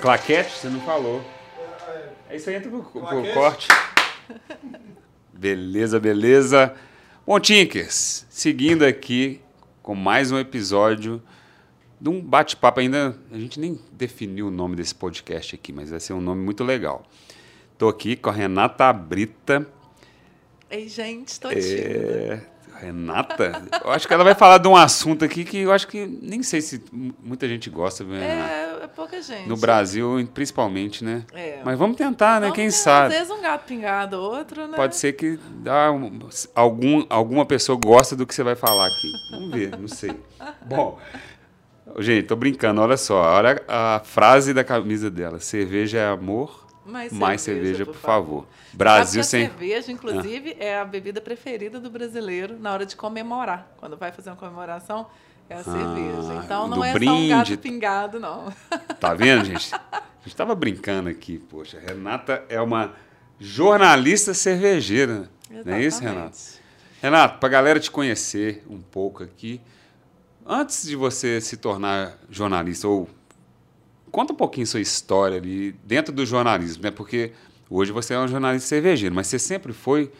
Claquete, você não falou. É isso aí, entra pro, pro corte. Beleza, beleza. Bom, Tinkers, seguindo aqui com mais um episódio de um bate-papo. Ainda a gente nem definiu o nome desse podcast aqui, mas vai ser um nome muito legal. Estou aqui com a Renata Brita. Ei, gente, tô é... Renata, eu acho que ela vai falar de um assunto aqui que eu acho que nem sei se muita gente gosta. Né? É, é pouca gente. No Brasil, principalmente, né? É. Mas vamos tentar, né? Vamos Quem sabe? Às vezes um gato pingado, outro, né? Pode ser que ah, algum, alguma pessoa gosta do que você vai falar aqui. Vamos ver, não sei. Bom, gente, tô brincando, olha só. Olha a frase da camisa dela. Cerveja é amor, mais, mais cerveja, cerveja, por, favor. favor. Brasil sem. Cerveja, inclusive, ah. é a bebida preferida do brasileiro na hora de comemorar. Quando vai fazer uma comemoração, é a ah, cerveja. Então não é brinde. só um gato pingado, não. Tá vendo, gente? A gente estava brincando aqui, poxa. Renata é uma jornalista cervejeira. Exatamente. Não é isso, Renata? Renato, para a galera te conhecer um pouco aqui, antes de você se tornar jornalista ou Conta um pouquinho sua história ali dentro do jornalismo, né? Porque hoje você é um jornalista cervejeiro, mas você sempre foi.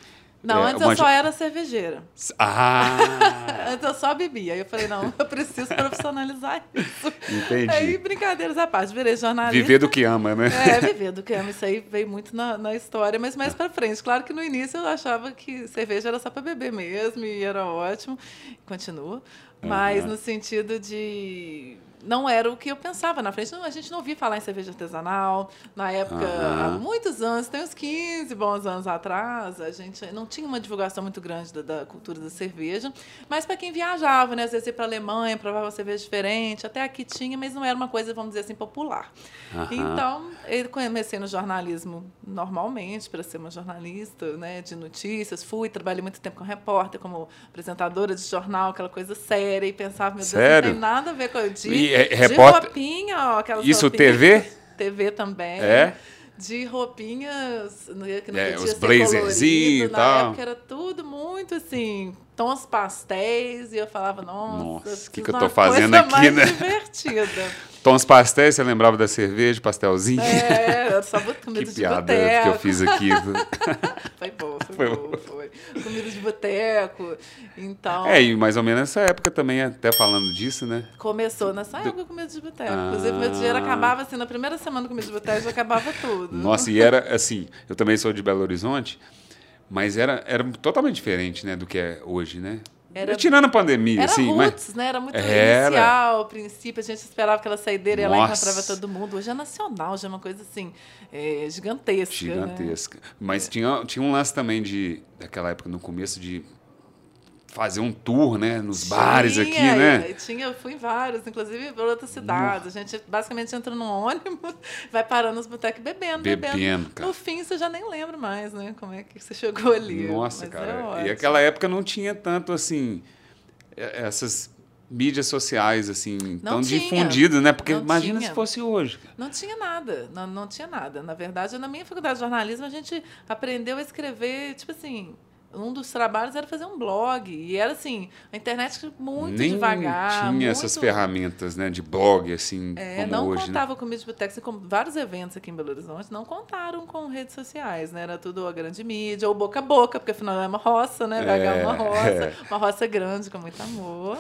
Não, é, antes uma... eu só era cervejeira. Ah! antes eu só bebia. Aí eu falei, não, eu preciso profissionalizar isso. Entendi. Aí, brincadeiras à parte, virei jornalista. Viver do que ama, né? É, viver do que ama. Isso aí veio muito na, na história, mas mais pra frente. Claro que no início eu achava que cerveja era só para beber mesmo e era ótimo. Continua. Mas uhum. no sentido de não era o que eu pensava na frente. Não, a gente não ouvia falar em cerveja artesanal. Na época, uhum. há muitos anos, tem uns 15 bons anos atrás, a gente não tinha uma divulgação muito grande da, da cultura da cerveja. Mas para quem viajava, né? Às vezes ia para a Alemanha, provava uma cerveja diferente. Até aqui tinha, mas não era uma coisa, vamos dizer assim, popular. Uhum. Então, eu comecei no jornalismo normalmente, para ser uma jornalista né, de notícias. Fui, trabalhei muito tempo com repórter, como apresentadora de jornal, aquela coisa séria. E pensava, meu Deus, Sério? não tem nada a ver com o dia. E é, repórter... De roupinha, ó, aquelas Isso. TV? TV também. É? De roupinhas, que não é, os blazerzinhos e tal. Na época era tudo muito assim, tons pastéis, e eu falava, nossa, o que, que eu tô fazendo aqui, mais né? divertida. Tons pastéis, você lembrava da cerveja, pastelzinho? É, eu só comida que de piada boteco. que eu fiz aqui. foi bom, foi. Comida de boteco, então... É, e mais ou menos nessa época também, até falando disso, né? Começou nessa época comida de boteco. Ah. Inclusive, meu dinheiro acabava assim, na primeira semana comida de boteco já acabava tudo. Nossa, e era assim, eu também sou de Belo Horizonte, mas era, era totalmente diferente, né, do que é hoje, né? Era, Tirando a pandemia, era assim. Roots, mas... né? Era muito era. inicial, princípio. A gente esperava que ela saideira e ela encontrava todo mundo. Hoje é nacional, já é uma coisa assim, é, gigantesca. Né? Gigantesca. Né? Mas é. tinha, tinha um lance também de, daquela época, no começo, de fazer um tour, né, nos tinha, bares aqui, né? Tinha, eu fui em vários, inclusive para outras cidades. A gente basicamente entra num ônibus, vai parando nos botecos bebendo, bebendo. bebendo. Cara. No fim, você já nem lembra mais, né? Como é que você chegou ali. Nossa, Mas cara. É e aquela época não tinha tanto assim essas mídias sociais assim não tão tinha, difundidas, né? Porque imagina tinha. se fosse hoje. Não tinha nada, não, não tinha nada. Na verdade, na minha faculdade de jornalismo a gente aprendeu a escrever, tipo assim, um dos trabalhos era fazer um blog. E era assim, a internet muito Nem devagar. Tinha muito... essas ferramentas né, de blog, assim. É, como não hoje, contava né? com mídia de como vários eventos aqui em Belo Horizonte não contaram com redes sociais, né? Era tudo a grande mídia, ou boca a boca, porque afinal é uma roça, né? BH é uma roça, é. uma roça grande, com muito amor.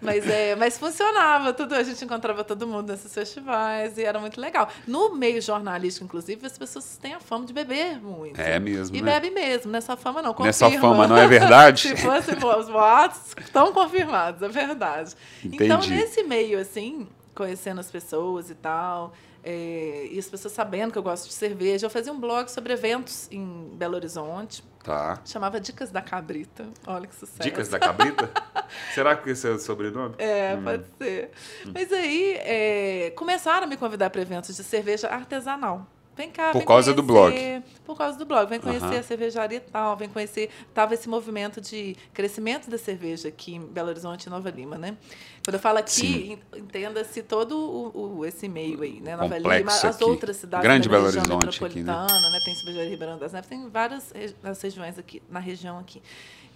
mas, é, mas funcionava, tudo, a gente encontrava todo mundo nesses festivais e era muito legal. No meio jornalístico, inclusive, as pessoas têm a fama de beber muito. É mesmo. E né? bebe mesmo, não é só fama, não só fama, não é verdade? Se fosse os boatos, estão confirmados, é verdade. Entendi. Então, nesse meio, assim, conhecendo as pessoas e tal, é, e as pessoas sabendo que eu gosto de cerveja, eu fazia um blog sobre eventos em Belo Horizonte. Tá. Chamava Dicas da Cabrita. Olha que sucesso. Dicas da Cabrita? Será que esse é o sobrenome? É, hum. pode ser. Mas aí é, começaram a me convidar para eventos de cerveja artesanal. Vem cá, Por vem causa do conhecer. Por causa do blog. Vem conhecer Aham. a cervejaria tal, vem conhecer. Tava esse movimento de crescimento da cerveja aqui em Belo Horizonte e Nova Lima, né? Quando eu falo aqui, en- entenda-se todo o, o- esse meio aí, né? Nova Complexo Lima, as aqui. outras cidades Grande Belo Horizonte aqui, né? né? Tem cervejaria Ribeirão das Neves, tem várias nas regiões aqui, na região aqui.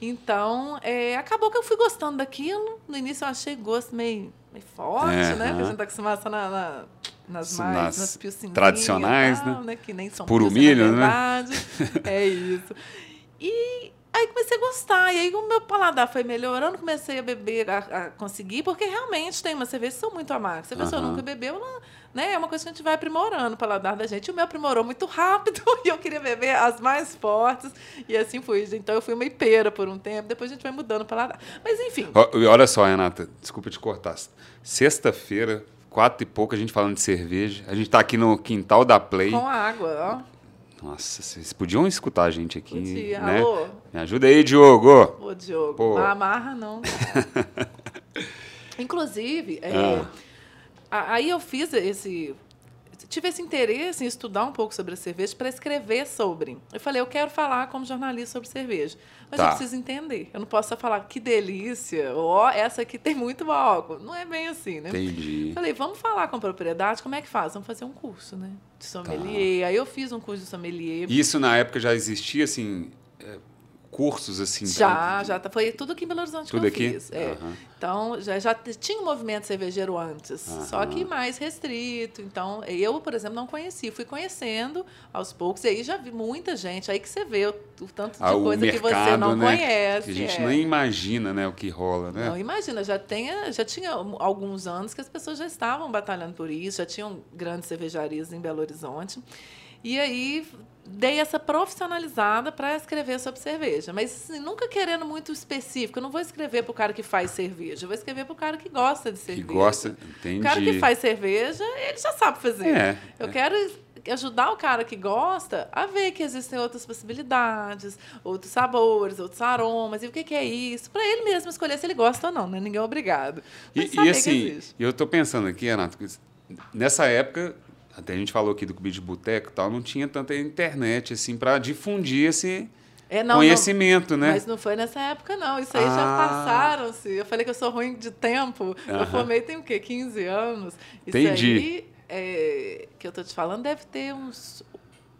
Então, é, acabou que eu fui gostando daquilo. No início eu achei gosto meio, meio forte, É, né? Porque a gente tá acostumado só na, na- nas mais, Nas nas tradicionais, e tal, né? Que nem são Puro milho, né? na verdade. É isso. E aí comecei a gostar. E aí o meu paladar foi melhorando, comecei a beber, a, a conseguir, porque realmente tem umas cervejas que são muito amargas. Se a pessoa Aham. nunca bebeu, ela, né, é uma coisa que a gente vai aprimorando o paladar da gente. O meu aprimorou muito rápido e eu queria beber as mais fortes. E assim fui. Então eu fui uma ipeira por um tempo, depois a gente vai mudando o paladar. Mas enfim. E Olha só, Renata, desculpa te cortar. Sexta-feira, quatro e pouco, a gente falando de cerveja. A gente tá aqui no quintal da Play. Com água, ó. Nossa, vocês podiam escutar a gente aqui, Podia. né? Alô? Me ajuda aí, Diogo. Ô, Diogo, Pô. não amarra, não. Inclusive, é, Ah. aí eu fiz esse. Tive esse interesse em estudar um pouco sobre a cerveja para escrever sobre. Eu falei, eu quero falar como jornalista sobre cerveja. Mas Tá. eu preciso entender. Eu não posso só falar que delícia, ó, essa aqui tem muito álcool. Não é bem assim, né? Entendi. Falei, vamos falar com propriedade, como é que faz? Vamos fazer um curso, né? De sommelier. Aí eu fiz um curso de sommelier. Isso na época já existia, assim, cursos, assim? Já, já. tá- Foi tudo aqui em Belo Horizonte Tudo que eu aqui? fiz. É. Aham. Então, já, já tinha um movimento cervejeiro antes, só Aham. que mais restrito. Então, eu, por exemplo, não conhecia. Fui conhecendo aos poucos. E aí já vi muita gente. Aí que você vê o, o tanto de Ah, coisa que você mercado, não né? conhece. Que a gente é. nem imagina, né, o que rola, né? Não, imagina, já, tenha, já tinha alguns anos que as pessoas já estavam batalhando por isso, já tinham grandes cervejarias em Belo Horizonte. E aí dei essa profissionalizada para escrever sobre cerveja. Mas assim, nunca querendo muito específico. Eu não vou escrever para o cara que faz cerveja, eu vou escrever para o cara que gosta de que cerveja. gosta, entendi. O cara que faz cerveja, ele já sabe fazer. É, Eu é. quero ajudar o cara que gosta a ver que existem outras possibilidades, outros sabores, outros aromas, e o que, que é isso, para ele mesmo escolher se ele gosta ou não, né? Ninguém é obrigado. E, Mas e que assim, eu tô pensando aqui, Renato, que nessa época, até a gente falou aqui do Clube de Boteco e tal, não tinha tanta internet, assim, para difundir esse É, não, conhecimento, não, né? Mas não foi nessa época, não. Isso aí já Ah. passaram-se. Eu falei que eu sou ruim de tempo. Eu Aham. formei tem o quê? 15 anos. Isso Entendi. aí, é, que eu tô te falando, deve ter uns...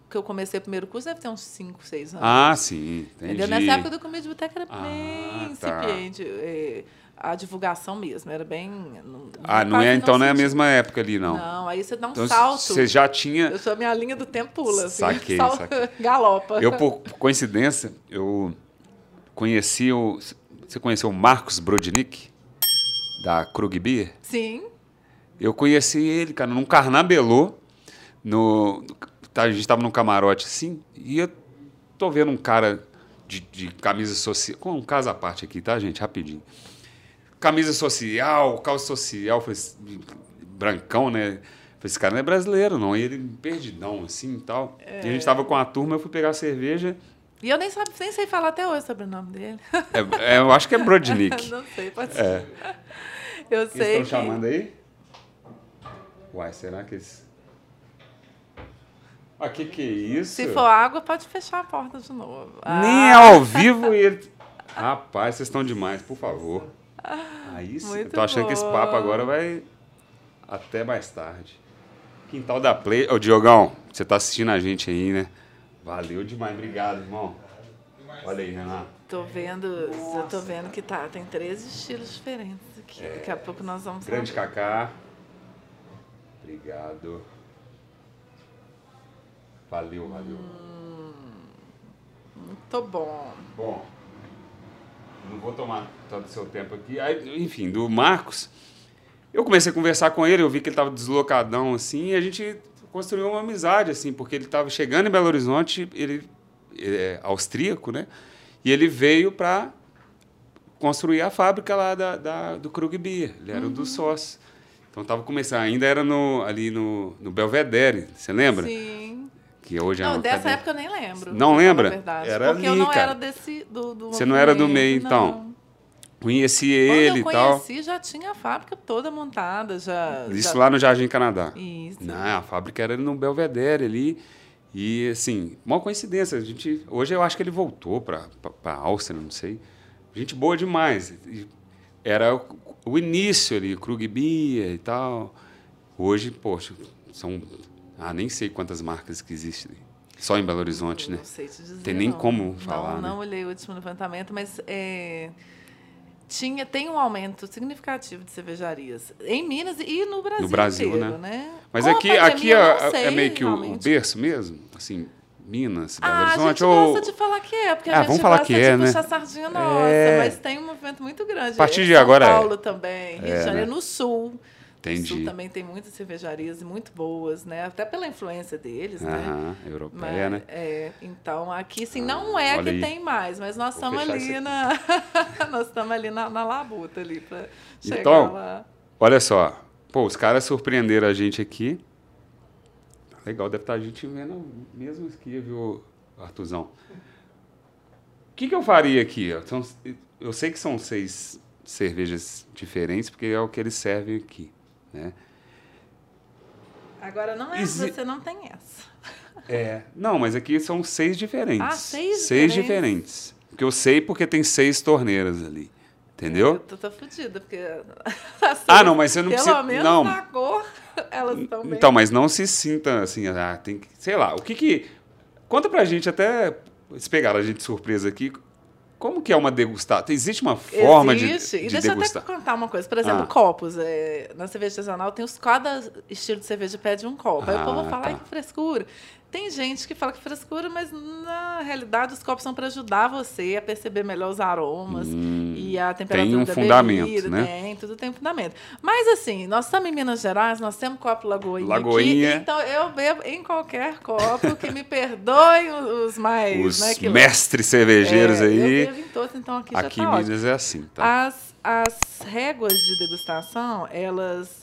Que eu comecei o primeiro curso, deve ter uns 5, 6 anos. Ah, sim, entendi. Entendeu? Nessa época do comida de boteca era Ah, bem tá. incipiente. é, a divulgação mesmo, era bem. Não, Ah, não é, então não é a mesma época ali, não. Não, aí você dá um então salto. você já tinha... Eu sou a minha linha do tempo pula, assim. Saquei, sal- saquei. Galopa. Eu, por por coincidência, eu conheci o... Você conheceu o Marcos Brodnik, da Krug Beer? Sim. Eu conheci ele, cara, num carnabelô. No, tá, a gente tava num camarote assim, e eu tô vendo um cara de, de camisa social. Com um caso à parte aqui, tá, gente? Rapidinho. Camisa social, calça social, falei, assim, brancão, né? Falei, esse cara não é brasileiro, não. E ele perdidão, assim e tal. E a gente tava com a turma, eu fui pegar cerveja. E eu nem, sabe, nem sei falar até hoje sobre o nome dele. É, é, eu acho que é Brodnik. Não sei, pode ser. É. Eu Eles sei. estão que- chamando aí? Uai, será que eles. Ah, que que é isso? Se for água, pode fechar a porta de novo. Nem é Ah, ao vivo e ele. Rapaz, vocês estão demais, por favor. Aí sim. Muito tô achando que esse bom. papo agora vai até mais tarde. Quintal da Play. Ô, Diogão, você tá assistindo a gente aí, né? Valeu demais, obrigado, irmão. Olha aí, Renato. Tô vendo, eu tô vendo que tá, tem três estilos diferentes aqui. Daqui a pouco nós vamos Grande saber. Cacá. Obrigado. Valeu, valeu. Muito bom. Bom, não vou tomar tanto seu tempo aqui. Aí, enfim, do Marcos, eu comecei a conversar com ele, eu vi que ele estava deslocadão, assim, e a gente construiu uma amizade, assim, porque ele estava chegando em Belo Horizonte, ele é austríaco, né? E ele veio para construir a fábrica lá da, da- do Krug Beer, ele era um dos sócios. Então estava começando, ainda era no, ali no, no Belvedere, você lembra? Sim. Que hoje é Não, uma dessa época eu nem lembro. Não lembra? verdade. Era Porque eu ali, não cara. era desse. Do, do Você não era do meio, então. não. Conheci ele e tal. Quando eu conheci, já tinha a fábrica toda montada. Já, Isso já... lá no Jardim Canadá. Isso. Não, a fábrica era no Belvedere ali. E, assim, uma coincidência. A gente, hoje eu acho que ele voltou para a Áustria, não sei. Gente boa demais. Era o, o início ali, Krug Bia e tal. Hoje, poxa, são. Ah, nem sei quantas marcas que existem. Só em Belo Horizonte, né? Não sei te dizer. Tem nem não. como falar. Não, né? não olhei o último levantamento, mas é, tinha, tem um aumento significativo de cervejarias em Minas e no Brasil, no Brasil inteiro, né? né? Mas Com aqui, aqui é, é, meio que o, o berço mesmo, assim, Minas, Belo ah, Horizonte. A gente ou... gosta de falar que é, porque ah, a gente vamos falar que é, puxar né? sardinha nossa, é... mas tem um movimento muito grande. A partir de São agora Paulo é. também, Rio é, de Janeiro, né? no Sul. Entendi. No Sul também tem muitas cervejarias muito boas, né? Até pela influência deles, né? Aham, europeia, mas, né? É, então, aqui, sim, não é que aí. tem mais, mas nós estamos ali na... nós estamos ali na, na labuta ali para chegar Então, lá. Olha só, pô, os caras surpreenderam a gente aqui. Legal, deve estar a gente vendo mesmo aqui, viu, Artuzão? O que, que eu faria aqui? São- eu sei que são seis cervejas diferentes, porque é o que eles servem aqui, né? Agora, não é, Exi- você não tem essa. É. Não, mas aqui são seis diferentes. Ah, seis Seis diferentes? diferentes. Porque eu sei porque tem seis torneiras ali. Entendeu? Eu tô, tô fodida, porque... Ah, não, mas você não Pelo precisa- menos não. na cor, elas estão bem... Então, mas não se sinta assim, ah, tem que, sei lá, o que que conta pra gente até se pegaram a gente de surpresa aqui, como que é uma degustada? Existe uma forma Existe. de, e de deixa degustar? eu até contar uma coisa. Por exemplo, Ah. copos. É, na cerveja artesanal tem os cada estilo de cerveja pede um copo. Aí o povo Ah, fala, tá. ai, que frescura. Tem gente que fala que frescura, mas na realidade os copos são para ajudar você a perceber melhor os aromas e a temperatura um da fundamento, bebida. né? Tem, tudo tem um fundamento. Mas assim, nós estamos em Minas Gerais, nós temos copo Lagoinha, Lagoinha. aqui, então eu bebo em qualquer copo, que me perdoem os mais... Os né, que- mestres cervejeiros é, aí. Eu bebo em todos, então aqui, Aqui já em tá ótimo. Minas é assim, tá? As, as réguas de degustação, elas.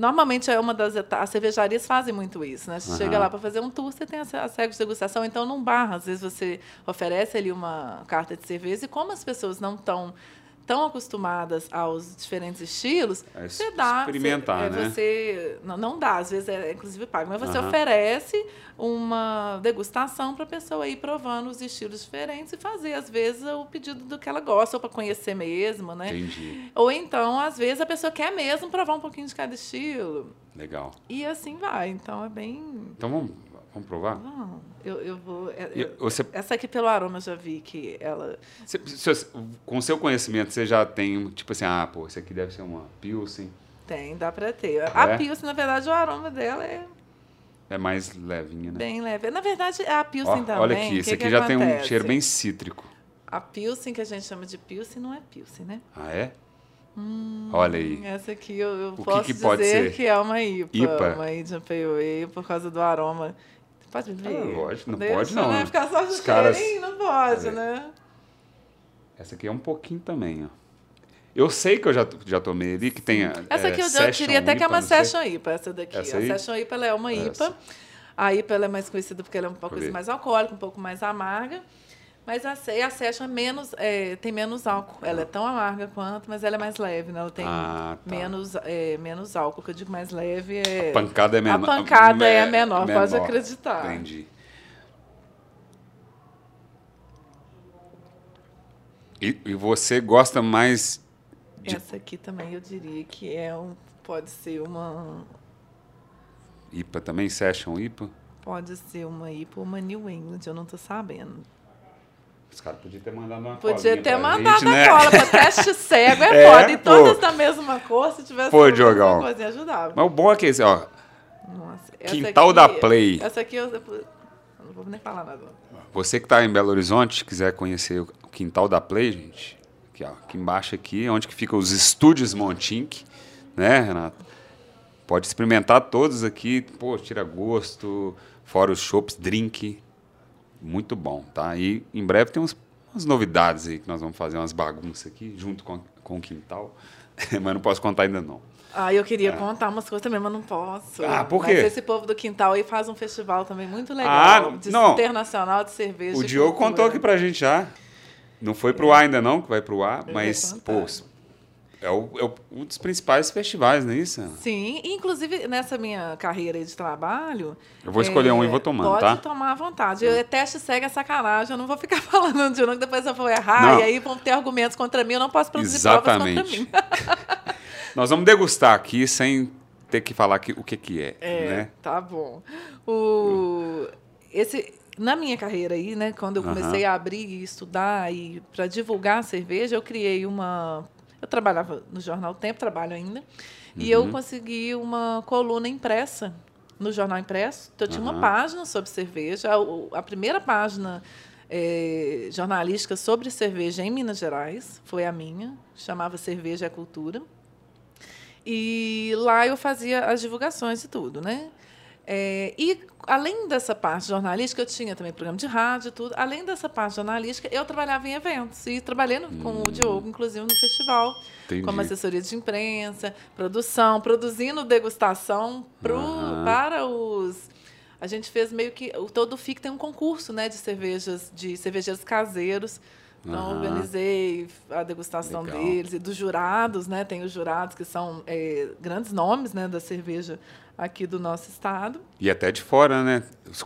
Normalmente é uma das etapas. As cervejarias fazem muito isso, né? Você Aham. chega lá para fazer um tour, você tem as réguas de degustação. Então, num bar, às vezes você oferece ali uma carta de cerveja, e como as pessoas não estão tão acostumadas aos diferentes estilos, É você dá. experimentar, você, é, né? você não, não dá, às vezes é inclusive pago, mas você Aham. oferece uma degustação para a pessoa ir provando os estilos diferentes e fazer, às vezes, o pedido do que ela gosta, ou para conhecer mesmo, né? Entendi. Ou então, às vezes, a pessoa quer mesmo provar um pouquinho de cada estilo. Legal. E assim vai. Então é bem. Então vamos, vamos provar? Não, eu, eu vou. é- eu- você, essa aqui, pelo aroma, eu já vi que ela. você- você- com o seu conhecimento, você já tem, tipo assim, ah, pô, isso aqui deve ser uma Pilsen, Tem, dá pra ter. A É? Pilsen, na verdade, o aroma dela é é mais levinha, né? bem leve. Na verdade, a Ó, Pilsen também. olha aqui, o esse que aqui que já tem um acontece? cheiro bem cítrico. A Pilsen, que a gente chama de Pilsen, não é Pilsen, né? Ah, é? Olha aí. Essa aqui eu, eu que posso que pode dizer que é uma IPA. IPA? Uma Indian Pale Ale, por causa do aroma. Pode ver? Ah, lógico, não Deixa, pode não, Né? Ficar só Os caras- não pode, É. né? Essa aqui é um pouquinho também, ó. Eu sei que eu já, já tomei ali, que tem a, Essa é, aqui eu, eu diria até que é IPA, uma. Session IPA, essa daqui. Essa a? Session IPA ela é uma IPA. Essa. A IPA é mais conhecida porque ela é um pouco mais alcoólica, um pouco mais amarga. Mas a, Se- a Session menos, é, tem menos álcool. Ela é tão amarga quanto, mas ela é mais leve, né? Ela tem Ah, tá. menos, é, menos álcool. que eu digo mais leve é... A pancada é menor. A pancada é me- menor, pode acreditar. Entendi. E, e você gosta mais de Essa aqui também eu diria que é um, pode ser uma IPA também? Session IPA? pode ser uma IPA ou uma New England, eu não tô sabendo. Os caras podiam ter mandado uma Podia colinha ter mandado gente, né? a cola para teste cego, é, É, foda. E pô. todas da mesma cor, se tivesse mesma Diogão. coisa, ajudava. Mas o bom é que esse, ó, Nossa, Quintal aqui- da Play. Essa aqui eu, eu não vou nem falar nada. Você que está em Belo Horizonte, quiser conhecer o quintal da Play, gente, aqui, ó, aqui embaixo aqui, onde que ficam os estúdios Montink, né, Renato? Pode experimentar todos aqui, pô, tira gosto, fora os shops, drink, muito bom, tá? E em breve tem uns, umas novidades aí que nós vamos fazer umas bagunças aqui junto com, com o quintal, mas não posso contar ainda não. Ah, eu queria contar umas coisas também, mas não posso. Ah, por Mas quê? esse povo do quintal aí faz um festival também muito legal. Ah, de não. internacional de cerveja. O Diogo cultura. contou aqui pra gente já. Não foi para o ar ainda não, que vai para o ar, mas, pô, é, o, é um dos principais festivais, não é isso? Sim, inclusive nessa minha carreira de trabalho. Eu vou escolher é, um e vou tomando, pode tá? Pode tomar à vontade. Eu, teste segue a sacanagem, eu não vou ficar falando de um que depois eu vou errar não. e aí vão ter argumentos contra mim, eu não posso produzir Exatamente. provas contra mim. Nós vamos degustar aqui sem ter que falar que, o que, que é. É, né? tá bom. O, esse, na minha carreira aí, né, quando eu comecei uhum. a abrir e estudar e para divulgar a cerveja, eu criei uma. Eu trabalhava no jornal Tempo, trabalho ainda, uhum. e eu uhum. consegui uma coluna impressa no jornal impresso. Então, eu tinha uhum. uma página sobre cerveja. A, a primeira página é, jornalística sobre cerveja em Minas Gerais foi a minha, chamava Cerveja é Cultura. E lá eu fazia as divulgações e tudo, né? É, e além dessa parte jornalística, eu tinha também programa de rádio e tudo. Além dessa parte jornalística, eu trabalhava em eventos. E trabalhei com o hum. Diogo, inclusive, no festival. Entendi. Como assessoria de imprensa, produção, produzindo degustação pro, uhum. para os. A gente fez meio que. O todo o FIC tem um concurso né, de cervejas, de cervejeiros caseiros. Então, uhum. organizei a degustação Legal. deles e dos jurados, né? Tem os jurados que são é, grandes nomes né, da cerveja aqui do nosso estado. E até de fora, né?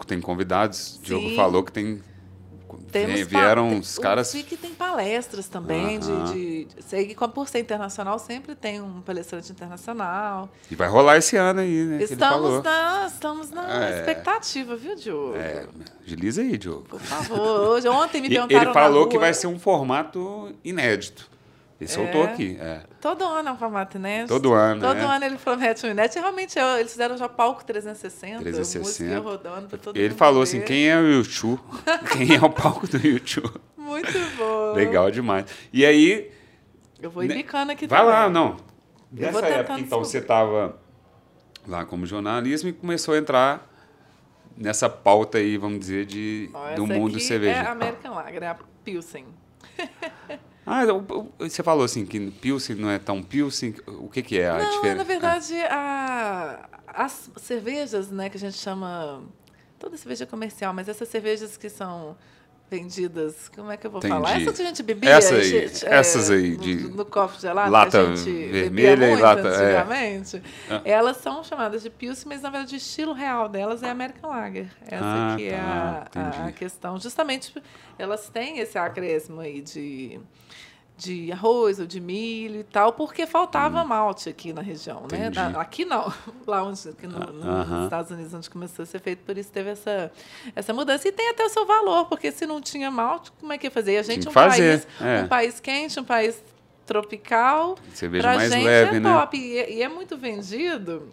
Tem convidados. O Diogo falou que tem temos vieram os caras. O FIC tem palestras também, uhum. de, de, sei que por ser internacional sempre tem um palestrante internacional. E vai rolar esse ano aí, né? Estamos na, estamos na é. expectativa, viu, Diogo? É, agiliza aí, Diogo. Por favor. Hoje, ontem me perguntaram. Ele falou que vai ser um formato inédito. Ele soltou é. aqui. É. Todo ano é um formato inédito. Todo ano. Todo é. ano ele promete um inédito. E realmente é, eles fizeram já palco 360. 360. rodando pra todo Ele falou assim: quem é o YouTube? quem é o palco do YouTube? Muito bom. Legal demais. E aí. Eu vou ir né, bicando aqui Vai também. lá, não. Nessa época, então, você estava lá como jornalista e começou a entrar nessa pauta aí, vamos dizer, de, Ó, do mundo cerveja. É American Lager, é a Pilsen. Ah, você falou assim que Pilsen não é tão Pilsen. O que, que é a não, diferença? Na verdade, a, as cervejas, né, que a gente chama. Toda cerveja comercial, mas essas cervejas que são vendidas, como é que eu vou Entendi. falar? Essas que a gente bebia. Essa aí, gente, essas é, aí. De no, no copo gelado, lata que a gente vermelha muito e lata. Antigamente. É. Elas são chamadas de Pilsen, mas na verdade o estilo real delas é American Lager. Essa ah, que tá, é a, a, questão. Justamente elas têm esse acréscimo aí de de arroz ou de milho e tal, porque faltava hum. malte aqui na região, né? aqui não, lá onde, aqui no, nos uh -huh. Estados Unidos, onde começou a ser feito, por isso teve essa, essa mudança. E tem até o seu valor, porque se não tinha malte, como é que ia fazer? E a gente, um país, é. um país quente, um país tropical, cerveja mais gente leve, é né? top. E, e é muito vendido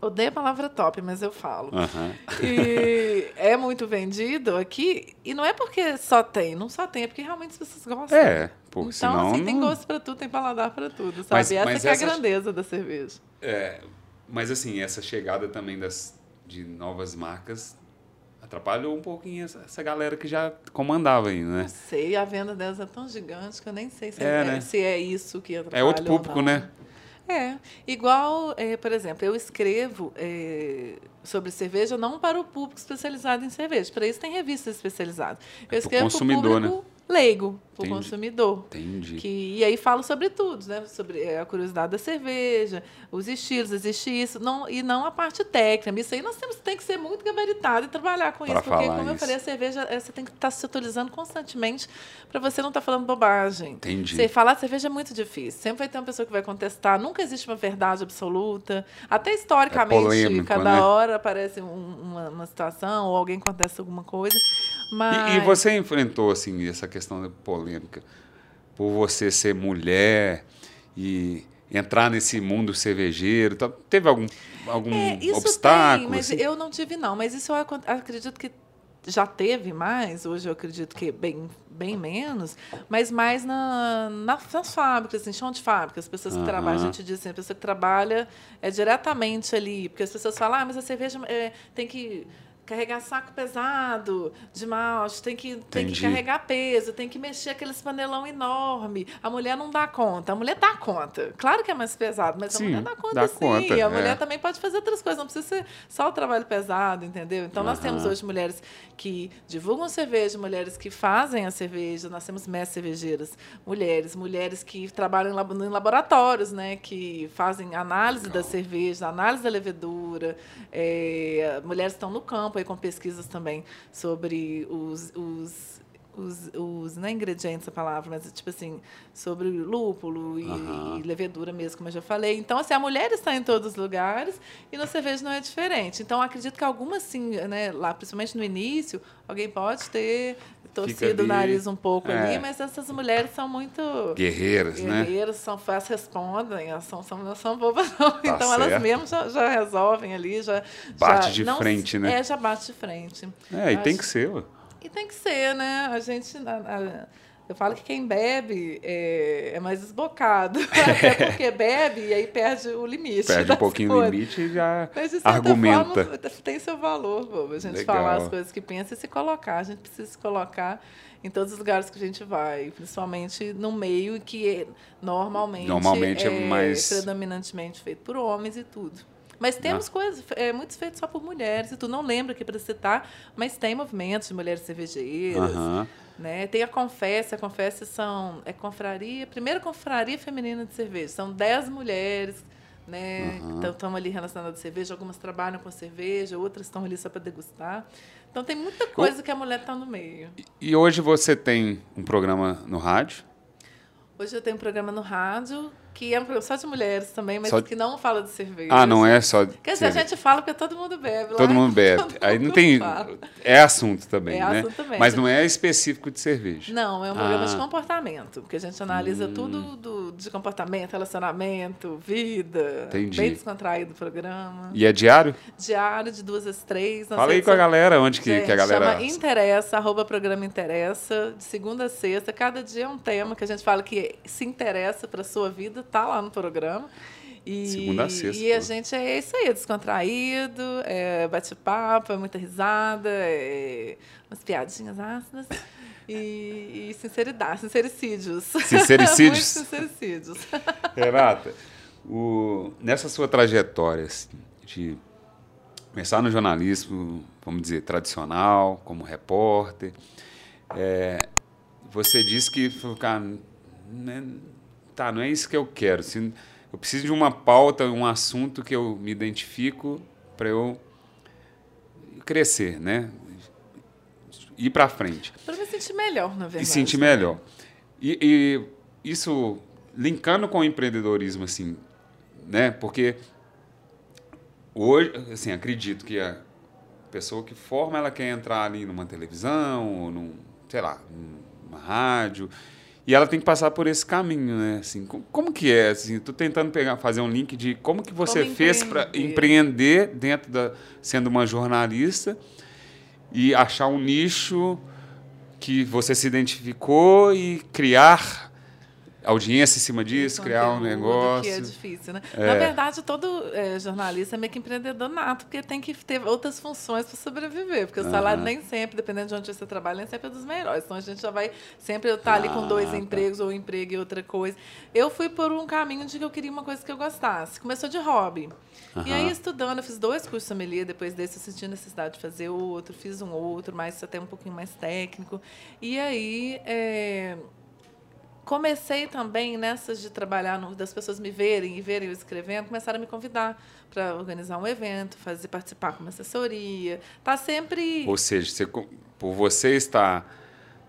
Odeio a palavra top, mas eu falo. Uhum. E é muito vendido aqui, e não é porque só tem, não só tem, é porque realmente as pessoas gostam. É, pô, então, senão, assim, não... tem gosto para tudo, tem paladar para tudo, sabe? Mas, essa mas é essa... a grandeza da cerveja. É, mas assim, essa chegada também das, de novas marcas atrapalhou um pouquinho essa, essa, galera que já comandava aí, né? Não sei, a venda delas é tão gigante que eu nem sei se é, é, né? se é isso que atrapalha É outro público, né? É, igual, é, por exemplo, eu escrevo é, sobre cerveja não para o público especializado em cerveja. Para isso tem revistas especializadas. Eu é escrevo para o consumidor, público né? Leigo, para o consumidor. Entendi. Que, e aí falo sobre tudo, né? Sobre é, a curiosidade da cerveja, os estilos, existe isso, não, e não a parte técnica. Isso aí nós temos tem que ser muito gabaritado e trabalhar com pra isso, porque, como isso. eu falei, a cerveja é, você tem que estar tá se atualizando constantemente para você não estar tá falando bobagem. Entendi. Você falar cerveja é muito difícil. Sempre vai ter uma pessoa que vai contestar. Nunca existe uma verdade absoluta. Até historicamente, é polêmico, cada né? hora aparece um, uma, uma situação ou alguém contesta alguma coisa. Mas... E, e, você enfrentou assim essa questão polêmica por você ser mulher e entrar nesse mundo cervejeiro? Tá, teve algum, algum é, obstáculo? Tem, mas assim? eu não tive, não. Mas isso eu acredito que já teve mais, hoje eu acredito que bem, bem menos, mas mais na, na, nas fábricas, em chão de fábrica. As pessoas que trabalham, a gente diz assim, a pessoa que trabalha é diretamente ali, porque as pessoas falam, ah, mas a cerveja é, tem que carregar saco pesado de malte, tem que, tem que carregar peso, tem que mexer aqueles panelão enorme. A mulher não dá conta. A mulher dá conta. Claro que é mais pesado, mas sim, a mulher dá conta dá sim. Conta, a mulher é. também pode fazer outras coisas, não precisa ser só o trabalho pesado, entendeu? Então, nós temos hoje mulheres que divulgam cerveja, mulheres que fazem a cerveja, nós temos mestres cervejeiras, mulheres, mulheres que trabalham em laboratórios, né, que fazem análise Legal. da cerveja, análise da levedura, é, mulheres estão no campo aí com pesquisas também sobre os, os os, os não é ingredientes a palavra, mas tipo assim, sobre lúpulo e, uhum. e, levedura mesmo, como eu já falei. Então, assim, a mulher está em todos os lugares e no cerveja não é diferente. Então, acredito que algumas, sim, né, lá, principalmente no início, alguém pode ter torcido o nariz um pouco é. ali, mas essas mulheres são muito guerreiras, guerreiras né? Guerreiras, são fáceis, respondem, elas são, são, não são bobas, não. Tá então certo. elas mesmas já, já, resolvem ali, já bate já, de não, frente, né? É, já bate de frente. É, e tem que ser, ué. E tem que ser, né? A gente. A, a, eu falo que quem bebe é, é mais desbocado. Até porque bebe e aí perde o limite. Perde um pouquinho o limite e já Mas, de argumenta. Forma, tem seu valor, bobo, a gente Legal. falar as coisas que pensa e se colocar. A gente precisa se colocar em todos os lugares que a gente vai, principalmente no meio que é, normalmente, normalmente é, é mais predominantemente feito por homens e tudo. Mas temos Não. coisas, é, muitos feitos só por mulheres, e tu não lembra aqui para citar, mas tem movimentos de mulheres cervejeiras. Uhum. Né? Tem a Confesse, a Confesse são, é confraria, primeira confraria feminina de cerveja. São dez mulheres né? Uhum. Então, estão ali relacionadas à cerveja, algumas trabalham com cerveja, outras estão ali só para degustar. Então, tem muita coisa que a mulher está no meio. E hoje você tem um programa no rádio? Hoje eu tenho um programa no rádio que é um programa só de mulheres também, mas só... que não fala de cerveja. Ah, não é só. Quer dizer, a gente fala porque todo mundo bebe. Todo mundo bebe. Todo Aí não tem. Fala. É assunto também, é né? Assunto também. Mas não é específico de cerveja. Não, é um programa ah. de comportamento, porque a gente analisa hum. tudo do, de comportamento, relacionamento, vida. Entendi. Bem descontraído o programa. E é diário? Diário, de duas às três. Fala aí com a galera, onde que, gente, que a galera. Chama Interessa, arroba programa Interessa, de segunda a sexta. Cada dia é um tema que a gente fala que se interessa para sua vida, tá lá no programa. E, Segunda a sexta. E a gente é isso aí, descontraído, é bate-papo, é muita risada, é umas piadinhas ácidas. E, e sinceridade, sincericídios. Sincericídios? Sincericídios. Renata, o, nessa sua trajetória assim, de começar no jornalismo, vamos dizer, tradicional, como repórter, é, você disse que, cara, né, tá, não é isso que eu quero. Se, eu preciso de uma pauta, um assunto que eu me identifico para eu crescer, né? Ir para frente. Para me sentir melhor, na verdade. E sentir melhor. E, e, isso linkando com o empreendedorismo, assim, né? Porque hoje, assim, acredito que a pessoa que forma, ela quer entrar ali numa televisão ou num, sei lá, numa rádio e ela tem que passar por esse caminho, né? Assim, como, que é? Assim, tô tentando pegar, fazer um link de como que você como fez para empreender dentro da sendo uma jornalista e achar um nicho que você se identificou e criar audiência em cima disso, criar um negócio. Que é difícil, né? É. Na verdade, todo é, jornalista é meio que empreendedor nato, porque tem que ter outras funções para sobreviver, porque o salário nem sempre, dependendo de onde você trabalha, nem sempre é dos melhores. Então a gente já vai sempre estar ali com dois ah, tá. empregos ou um emprego e outra coisa. Eu fui por um caminho de que eu queria uma coisa que eu gostasse. Começou de hobby. E aí, estudando, eu fiz dois cursos de sommelier, depois desse eu senti necessidade de fazer outro, fiz um outro, mas até um pouquinho mais técnico. E aí, é, comecei também nessas de trabalhar, no, das pessoas me verem e verem eu escrevendo, começaram a me convidar para organizar um evento, fazer participar com uma assessoria. Tá sempre. Ou seja, você, por você estar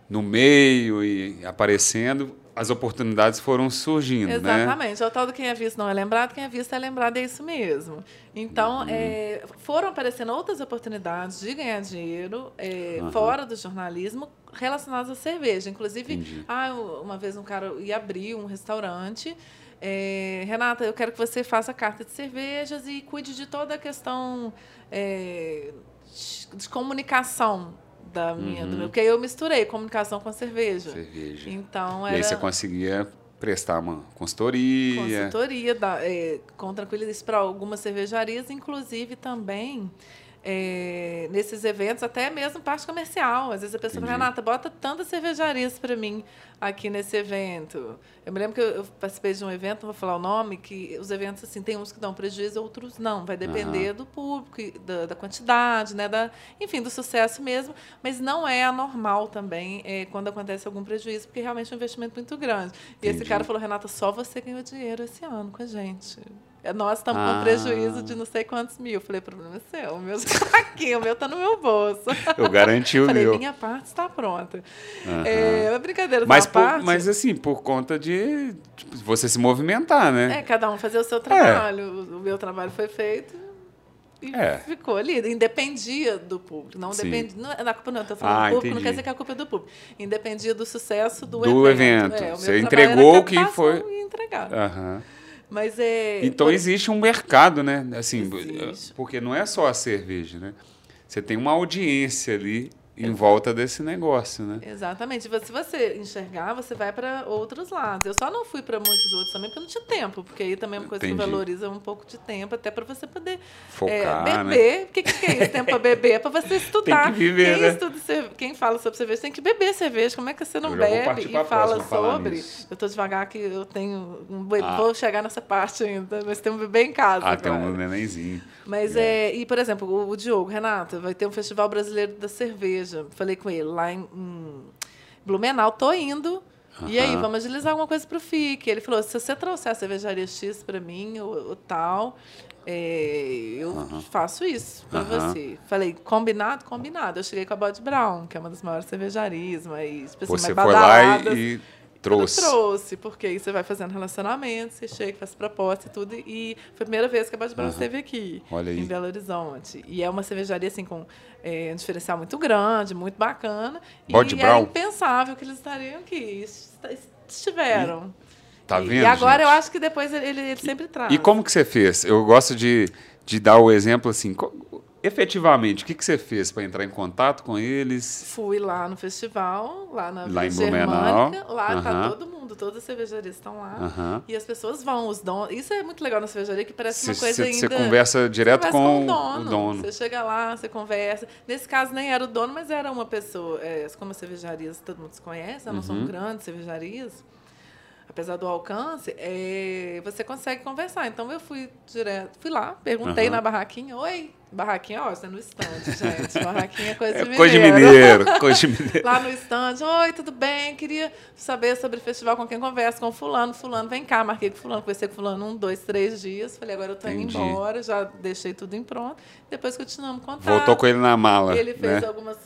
no meio e aparecendo, as oportunidades foram surgindo, Exatamente. né? Exatamente. O tal do quem é visto não é lembrado, quem é visto é lembrado, é isso mesmo. Então, uhum. é, foram aparecendo outras oportunidades de ganhar dinheiro é, uhum. fora do jornalismo relacionadas à cerveja. Inclusive, ah, uma vez um cara ia abrir um restaurante é, Renata, eu quero que você faça carta de cervejas e cuide de toda a questão é, de comunicação da minha, uhum. do meu, porque eu misturei comunicação com cerveja. Cerveja. Então era... E aí você conseguia prestar uma consultoria. Consultoria, da, é, com tranquilidade para algumas cervejarias, inclusive também é, nesses eventos, até mesmo parte comercial. Às vezes a pessoa fala, Renata, bota tantas cervejarias para mim aqui nesse evento. Eu me lembro que eu participei de um evento, não vou falar o nome, que os eventos assim tem uns que dão prejuízo, outros não. Vai depender uhum. do público, da, da, quantidade, né, da, enfim, do sucesso mesmo. Mas não é anormal também é, quando acontece algum prejuízo, porque realmente é um investimento muito grande. E Entendi. esse cara falou, Renata, só você ganhou dinheiro esse ano com a gente. É, nós estamos ah. com prejuízo de não sei quantos mil. Eu falei, problema é seu, o meu está aqui, o meu está no meu bolso. Eu garanti o falei, meu. minha parte está pronta. Uhum. É, brincadeira mas por, parte. Mas assim, por conta de tipo, você se movimentar, né? É, cada um fazer o seu trabalho. É. O meu trabalho foi feito e é. ficou ali. Independia do público. Não dependia. Não, a culpa não, estou falando ah, do público, entendi. não quer dizer que a culpa é do público. Independia do sucesso do, do evento. evento. É, você entregou o que foi. E entregar. Uhum. Mas é. Então por... existe um mercado, né? Assim, existe. porque não é só a cerveja, né? Você tem uma audiência ali em volta desse negócio, né? Exatamente. Se você enxergar, você vai para outros lados. Eu só não fui para muitos outros também porque eu não tinha tempo, porque aí também é uma coisa Entendi. que valoriza um pouco de tempo, até para você poder Focar, é, beber. Né? O que, que é isso? Tempo para beber? É para você estudar. Tem que viver, quem, né? estuda, quem fala sobre cerveja tem que beber cerveja. Como é que você não bebe e fala sobre? Eu estou devagar que eu tenho. Um, ah. Vou chegar nessa parte ainda, mas tem um bebê em casa. Ah, agora. tem um nenenzinho. Mas é. é. E, por exemplo, o, o Diogo, Renato, vai ter um Festival Brasileiro da Cerveja. Falei com ele lá em, em Blumenau, tô indo. Uhum. E aí, vamos agilizar alguma coisa para o FIC. Ele falou: se você trouxer a cervejaria X para mim, ou, ou tal, é, eu uhum. faço isso para uhum. você. Falei, combinado? Combinado. Eu cheguei com a Bode Brown, que é uma das maiores cervejarias, mas tipo assim, você foi lá e Trouxe. Trouxe, porque aí você vai fazendo relacionamento, você chega, faz proposta e tudo. E foi a primeira vez que a Bate Brown uhum. esteve aqui, Olha em Belo Horizonte. E é uma cervejaria assim, com é, um diferencial muito grande, muito bacana. Bode e Brown. é impensável que eles estariam aqui. Estiveram. Tá vendo? E agora gente? eu acho que depois ele, ele sempre traz. E como que você fez? Eu gosto de, de dar o exemplo assim efetivamente, o que, que você fez para entrar em contato com eles? Fui lá no festival, lá na lá em Blumenau. Lá está todo mundo, todas as cervejarias estão lá. E as pessoas vão, os donos. Isso é muito legal na cervejaria, que parece cê, uma coisa cê, ainda... Você conversa direto com, com, o, dono. o, dono. Você chega lá, você conversa. Nesse caso, nem era o dono, mas era uma pessoa. É, como as cervejarias todo mundo se conhece, não uhum. são grandes cervejarias apesar do alcance, é, você consegue conversar. Então eu fui direto, fui lá, perguntei uhum. na barraquinha, oi, Barraquinha, ó, você é no stand, gente. Barraquinha é coisa de é mineiro. Coisa de mineiro, coisa de mineiro. Lá no stand, oi, tudo bem? Queria saber sobre o festival com quem conversa, com fulano, fulano, vem cá, marquei com fulano, conversei com fulano um, dois, três dias. Falei, agora eu tô indo embora, já deixei tudo em pronto. Depois continuamos contato. Voltou com ele na mala. Ele fez né? algumas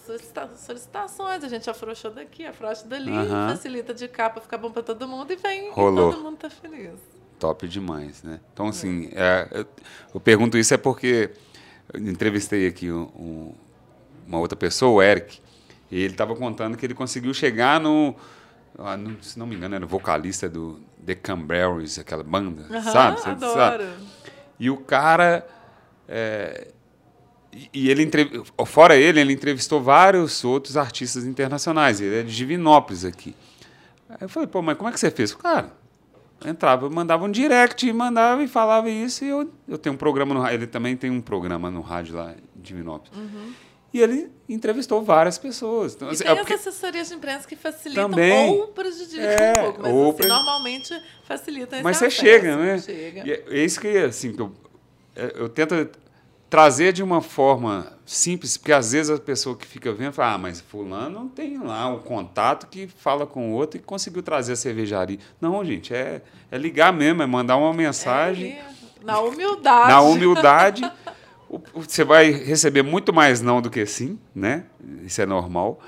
solicitações, a gente afrouxou daqui, afrouxa dali, uh -huh. facilita de cá para ficar bom para todo mundo e vem Rolou. e todo mundo tá feliz. Top demais, né? Então, assim, é. É, eu, eu pergunto isso é porque entrevistei aqui um, um, uma outra pessoa, o Eric, e ele estava contando que ele conseguiu chegar no, ah, no, se não me engano, era o vocalista do The Cranberries, aquela banda, uhum, sabe? Você adoro. Sabe? E o cara. É, e ele, fora ele, ele entrevistou vários outros artistas internacionais. Ele é de Divinópolis aqui. Aí eu falei, pô, mas como é que você fez? Cara, entrava, mandava um direct, mandava e falava isso. E eu, eu tenho um programa no Ele também tem um programa no rádio lá em Divinópolis. Uhum. E ele entrevistou várias pessoas. Então, e assim, tem é porque... as assessorias de imprensa que facilitam também, ou prejudicam é, um pouco, mas ou assim, normalmente facilitam Mas você chega, né? Chega. E é, é isso que, assim, que eu, é, eu tento trazer de uma forma simples, porque às vezes a pessoa que fica vendo fala, ah, mas fulano não tem lá o contato que fala com o outro e conseguiu trazer a cervejaria. Não, gente, é, é ligar mesmo, é mandar uma mensagem. É, na humildade. Na humildade. você vai receber muito mais não do que sim, né? Isso é normal.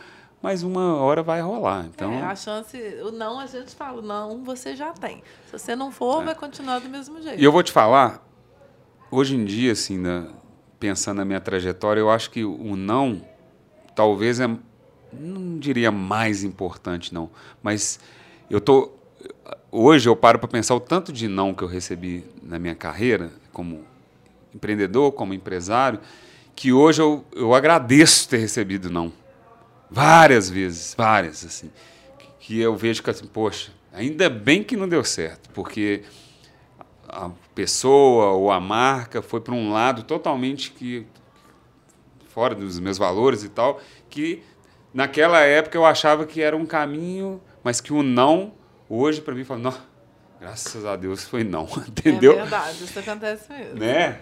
Mas uma hora vai rolar. Então... É, a chance, o não a gente fala, não você já tem. Se você não for, é. vai continuar do mesmo jeito. E eu vou te falar, hoje em dia, assim, na, pensando na minha trajetória, eu acho que o não talvez é não diria mais importante não, mas eu tô hoje eu paro para pensar o tanto de não que eu recebi na minha carreira como empreendedor, como empresário, que hoje eu, eu agradeço ter recebido não. Várias vezes, várias assim, que eu vejo que assim, poxa, ainda bem que não deu certo, porque a pessoa ou a marca foi para um lado totalmente que fora dos meus valores e tal, que naquela época eu achava que era um caminho, mas que o não, hoje, para mim, fala, não, graças a Deus foi não, entendeu? É verdade, isso acontece mesmo. Né?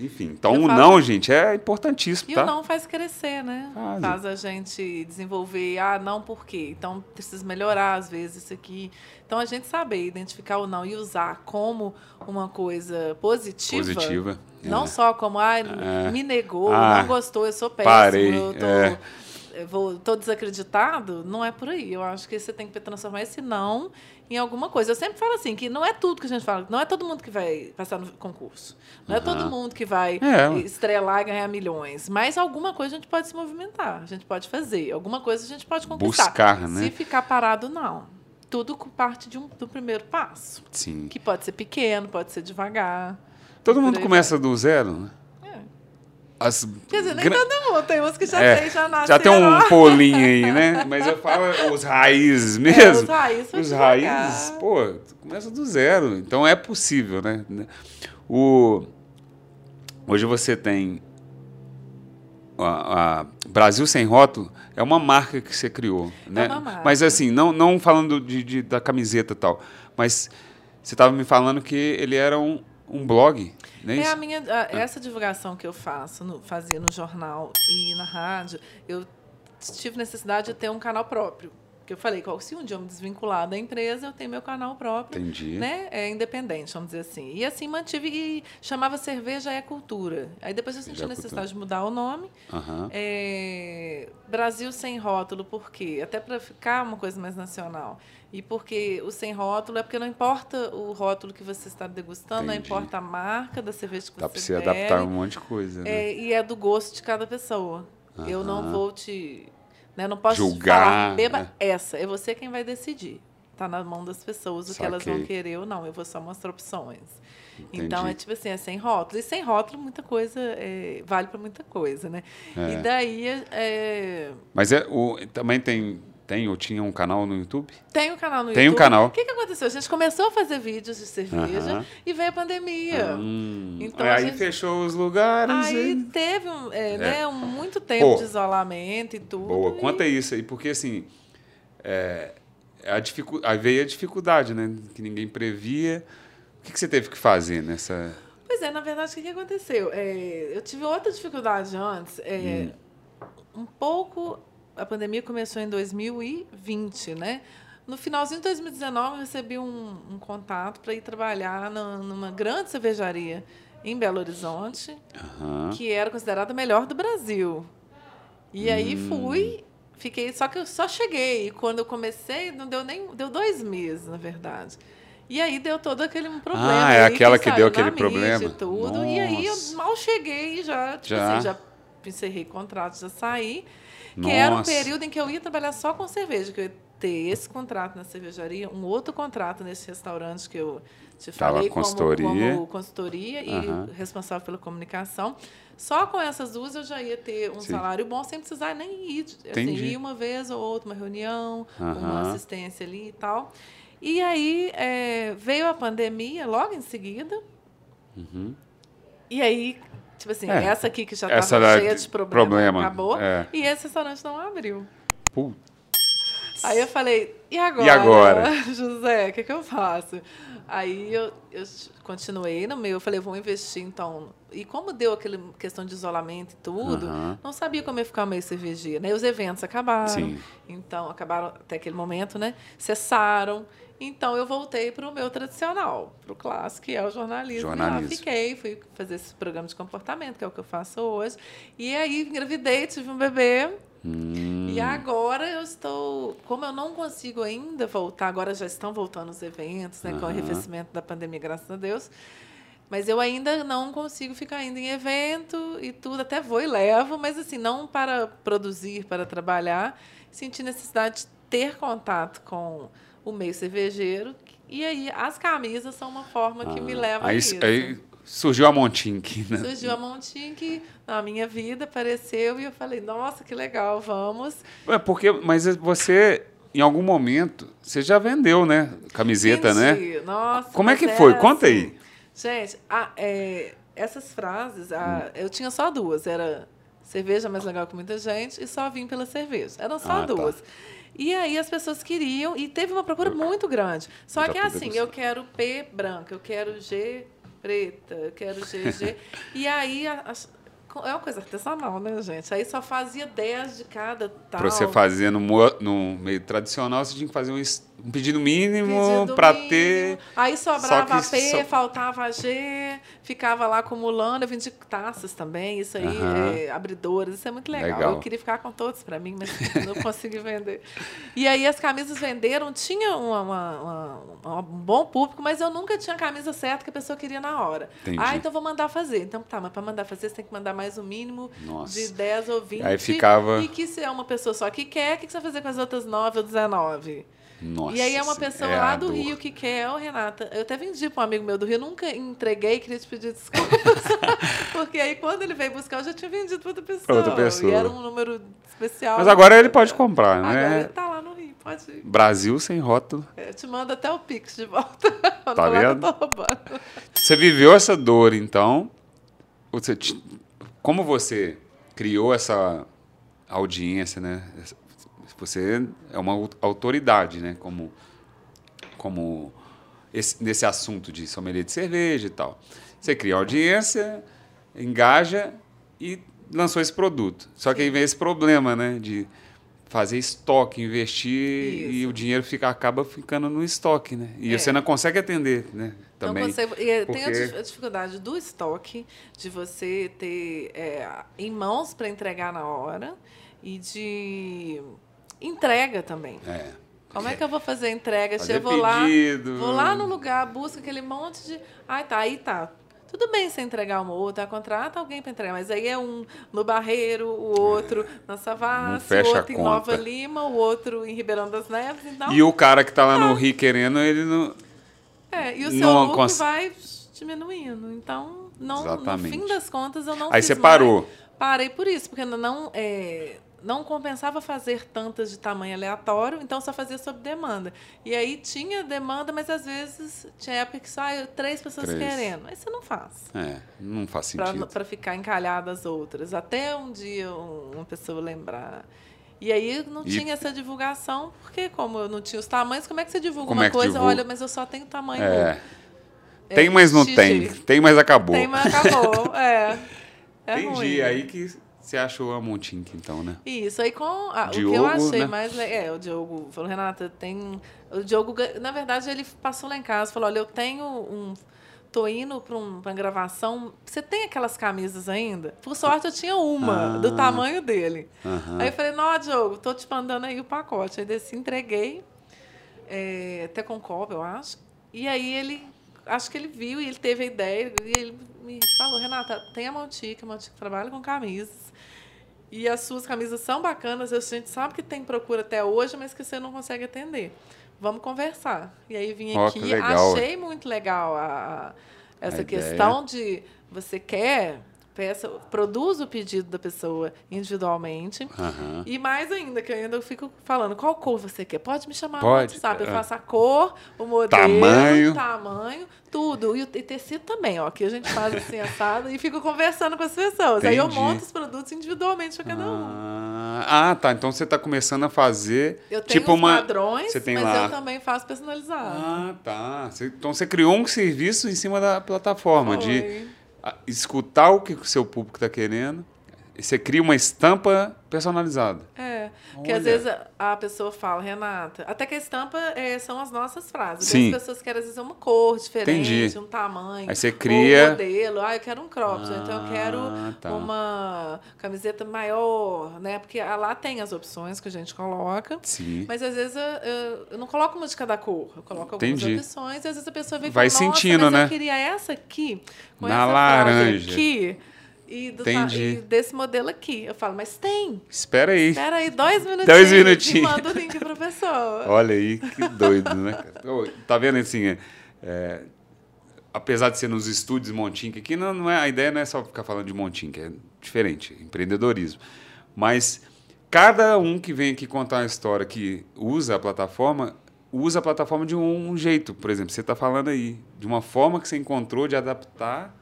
Enfim, então o não, gente, é importantíssimo, e tá? O não faz crescer, né? Faz. faz a gente desenvolver, ah, não por quê? Então precisa melhorar às vezes isso aqui. Então a gente saber identificar o não e usar como uma coisa positiva. Positiva. Não é. só como, ah, é. me negou, ah, não gostou, eu sou péssimo, parei, eu tô, é. Vou, tô desacreditado. Não é por aí. Eu acho que você tem que transformar esse não em alguma coisa. Eu sempre falo assim, que não é tudo que a gente fala, não é todo mundo que vai passar no concurso. Não uhum. é todo mundo que vai é. estrelar e ganhar milhões. Mas alguma coisa a gente pode se movimentar, a gente pode fazer. Alguma coisa a gente pode conquistar. Buscar, né? Se ficar parado, não. Tudo parte de um, do primeiro passo. Sim. Que pode ser pequeno, pode ser devagar. Todo mundo começa do zero, né? As Quer dizer, nem gran... todo mundo, tem uns que já é, tem, já nasceram. Já tem um polinho aí, né? Mas eu falo os raízes mesmo. É, os raízes. Os raízes, pô, começa do zero. Então é possível, né? O... Hoje você tem a, a, Brasil Sem Rótulo é uma marca que você criou, né? É uma marca. Mas assim, não, não falando de, de da camiseta e tal, mas você estava me falando que ele era um, um blog, não é, é a minha a, essa divulgação que eu faço, no, fazia no jornal e na rádio, eu tive necessidade de ter um canal próprio. Que eu falei, se um dia eu me desvincular da empresa, eu tenho meu canal próprio. Entendi. Né? É independente, vamos dizer assim. E assim mantive e chamava Cerveja é Cultura. Aí depois eu senti a necessidade de mudar o nome. Uhum. É, Brasil sem rótulo, por quê? Até para ficar uma coisa mais nacional. E porque o sem rótulo é porque não importa o rótulo que você está degustando, Entendi. não importa a marca da cerveja que Dá você Dá para você adaptar um monte de coisa. Né? É, e é do gosto de cada pessoa. Uhum. Eu não vou te. Né, não posso Julgar, falar, beba né? essa. É você quem vai decidir. Está na mão das pessoas o Saquei. que elas vão querer ou não. Eu vou só mostrar opções. Entendi. Então é tipo assim, é sem rótulo. E sem rótulo, muita coisa é, vale para muita coisa, né? É. E daí. É... Mas é, o, também tem tem ou tinha um canal no YouTube? Tem um canal no Tem YouTube. um canal. O que, que aconteceu? A gente começou a fazer vídeos de cerveja e veio a pandemia. Hum. Então, aí gente... fechou os lugares. Aí e... teve um, é, é. Né, um muito tempo Pô, de isolamento e tudo. Boa, e... conta isso aí, porque assim. É, a dificu... Aí veio a dificuldade, né? Que ninguém previa. O que, que você teve que fazer nessa. Pois é, na verdade, o que, que aconteceu? É, eu tive outra dificuldade antes. É, hum. Um pouco a pandemia começou em 2020, né? No finalzinho de 2019, eu recebi um, um contato para ir trabalhar na, numa grande cervejaria em Belo Horizonte, uhum. que era considerada a melhor do Brasil. E hum. aí fui, fiquei, só que eu só cheguei. E quando eu comecei, não deu nem deu dois meses, na verdade. E aí deu todo aquele problema. Ah, é aquela que, que deu aquele problema. E tudo. Nossa. E aí eu mal cheguei já, tipo já. assim, já encerrei contrato, já saí. Que era um período em que eu ia trabalhar só com cerveja, que eu ia ter esse contrato na cervejaria, um outro contrato nesse restaurante que eu te falei como consultoria, como consultoria uhum. e responsável pela comunicação. Só com essas duas eu já ia ter um Sim. salário bom sem precisar nem ir. Assim, ir uma vez ou outra, uma reunião, uhum. uma assistência ali e tal. E aí é, veio a pandemia logo em seguida. Uhum. E aí Tipo assim, é. essa aqui que já estava cheia de problema, problema. acabou. É. E esse restaurante não abriu. Putz. Aí eu falei, e agora? E agora? José, o que, que eu faço? Aí eu, eu continuei no meu, eu falei, vou investir então. E como deu aquela questão de isolamento e tudo, uhum. não sabia como ia ficar meio cervejeira. Né? Os eventos acabaram. Sim. Então, acabaram até aquele momento, né? Cessaram. Então eu voltei para o meu tradicional, para o clássico, que é o jornalismo. jornalismo. E lá fiquei, fui fazer esse programa de comportamento, que é o que eu faço hoje. E aí engravidei, tive um bebê. Hum. E agora eu estou, como eu não consigo ainda voltar, agora já estão voltando os eventos, né, uhum. com o arrefecimento da pandemia, graças a Deus. Mas eu ainda não consigo ficar indo em evento e tudo, até vou e levo, mas assim, não para produzir, para trabalhar, senti necessidade de ter contato com o meio cervejeiro. E aí as camisas são uma forma que me ah, leva aí, a isso. Aí surgiu a Montink, né? Surgiu a Montink na minha vida, apareceu e eu falei, nossa, que legal, vamos. É porque, mas você, em algum momento, você já vendeu, né? Camiseta, Vendi. né? Nossa. Como é que foi? Conta aí. Assim, gente, a, é, essas frases, a, eu tinha só duas, era cerveja mais legal que muita gente, e só vim pela cerveja. Eram só ah, tá. duas. Tá. E aí as pessoas queriam, e teve uma procura muito grande. Só que é assim, eu quero P branca, eu quero G preta, eu quero GG. e aí as, é uma coisa artesanal, né, gente? Aí só fazia 10 de cada tal. Para você fazer no, no meio tradicional, você tinha que fazer um, um pedido mínimo para ter. Aí sobrava a P, só... faltava G, ficava lá acumulando. Eu vendi taças também, isso aí, é, abridoras, isso é muito legal. legal. Eu queria ficar com todos para mim, mas não consegui vender. E aí as camisas venderam, tinha uma, uma, uma, um bom público, mas eu nunca tinha a camisa certa que a pessoa queria na hora. Entendi. Ah, então vou mandar fazer. Então tá, mas para mandar fazer, você tem que mandar mais o um mínimo Nossa. de 10 ou 20. Aí ficava. E que se é uma pessoa só que quer, o que você vai fazer com as outras 9 ou 19? Nossa, e aí é uma pessoa é lá do Rio que quer, ô Renata, eu até vendi para um amigo meu do Rio, nunca entreguei, queria te pedir desculpas. porque aí quando ele veio buscar, eu já tinha vendido para outra pessoa. outra pessoa. E era um número especial. Mas agora ele pode comprar, né? Agora ele tá lá no Rio, pode ir. Brasil sem rótulo. É, eu te mando até o Pix de volta. tá vendo? Você viveu essa dor, então. Você, como você criou essa audiência, né? Você é uma autoridade, né? Como, como esse, nesse assunto de sommelier de cerveja e tal. Você cria audiência, engaja e lançou esse produto. Só que aí vem esse problema, né? De fazer estoque, investir Isso. e o dinheiro fica, acaba ficando no estoque, né? E é. você não consegue atender, né? Também. Não consegue, e porque... tem a dificuldade do estoque, de você ter é, em mãos para entregar na hora e de entrega também. É. Como é que eu vou fazer a entrega? Fazer eu vou pedido. lá, vou lá no lugar, busco aquele monte de. Ai, tá, aí tá. Tudo bem você entregar uma outra, contrata alguém para entregar, mas aí é um no Barreiro, o outro é. na Savassi, o outro em Nova Lima, o outro em Ribeirão das Neves. Então, e o cara que está lá no Rio querendo, ele não. É, e o seu lucro cons... vai diminuindo. Então, não, Exatamente. no fim das contas, eu não Aí você parou. Mais. Parei por isso, porque não. É, não compensava fazer tantas de tamanho aleatório, então só fazia sob demanda. E aí tinha demanda, mas às vezes tinha época que só três pessoas três. querendo. Aí você não faz. É, não faz sentido. Para ficar encalhada as outras. Até um dia uma pessoa lembrar. E aí não e... tinha essa divulgação, porque como eu não tinha os tamanhos, como é que você divulga como uma é coisa? Divulga? Olha, mas eu só tenho tamanho. É. é tem, mas não tem. Tem, mas acabou. Tem, mas acabou. é. é Entendi. Ruim. Aí que você achou a Montink, então, né? Isso, aí com. Ah, Diogo, o que eu achei né? mais. É, o Diogo falou, Renata, tem. O Diogo, na verdade, ele passou lá em casa falou: olha, eu tenho um. Tô indo para um, uma gravação. Você tem aquelas camisas ainda? Por sorte, eu tinha uma, ah, do tamanho dele. Uh -huh. Aí eu falei: Não, Diogo, tô te mandando aí o pacote. Aí desse, entreguei, é, até com copo, eu acho. E aí ele acho que ele viu e ele teve a ideia e ele me falou, Renata, tem a Montica, a Montica trabalha com camisas. E as suas camisas são bacanas, a gente sabe que tem procura até hoje, mas que você não consegue atender. Vamos conversar. E aí vim oh, aqui, achei muito legal a, essa a questão ideia. de você quer peça, produz o pedido da pessoa individualmente. Uhum. E mais ainda, que eu ainda fico falando, qual cor você quer? Pode me chamar Pode. no WhatsApp. Eu é. faço a cor, o modelo, tamanho, tamanho tudo. E, e tecido também, ó. Que a gente faz assim, assado, e fico conversando com as pessoas. Entendi. Aí eu monto os produtos individualmente para cada um. Ah, tá. Então você está começando a fazer. Eu tenho tipo uma... padrões, mas lá... eu também faço personalizado. Ah, tá. Então você criou um serviço em cima da plataforma Foi. de escutar o que o seu público está querendo. E você cria uma estampa personalizada. É, que às vezes a pessoa fala, Renata, até que a estampa é, são as nossas frases. Sim. As pessoas querem, às vezes, uma cor diferente, Entendi. um tamanho. Aí você cria... Um modelo. Ah, eu quero um crop, ah, então eu quero tá. uma camiseta maior, né? Porque lá tem as opções que a gente coloca. Sim. Mas, às vezes, eu, eu não coloco uma de cada cor. Eu coloco algumas Entendi. opções e, às vezes, a pessoa vem Vai fala, sentindo, né? eu queria essa aqui, com Na essa laranja. aqui e, do, e desse modelo aqui. Eu falo, mas tem. Espera aí. Espera aí, dois minutinhos. Dois minutinhos. E manda o link para pessoa. Olha aí, que doido, né? Tá vendo assim, é, é, apesar de ser nos estúdios Montink aqui, não, não é, a ideia não é só ficar falando de Montink, é diferente, empreendedorismo. Mas cada um que vem aqui contar uma história que usa a plataforma, usa a plataforma de um, um jeito. Por exemplo, você está falando aí, de uma forma que você encontrou de adaptar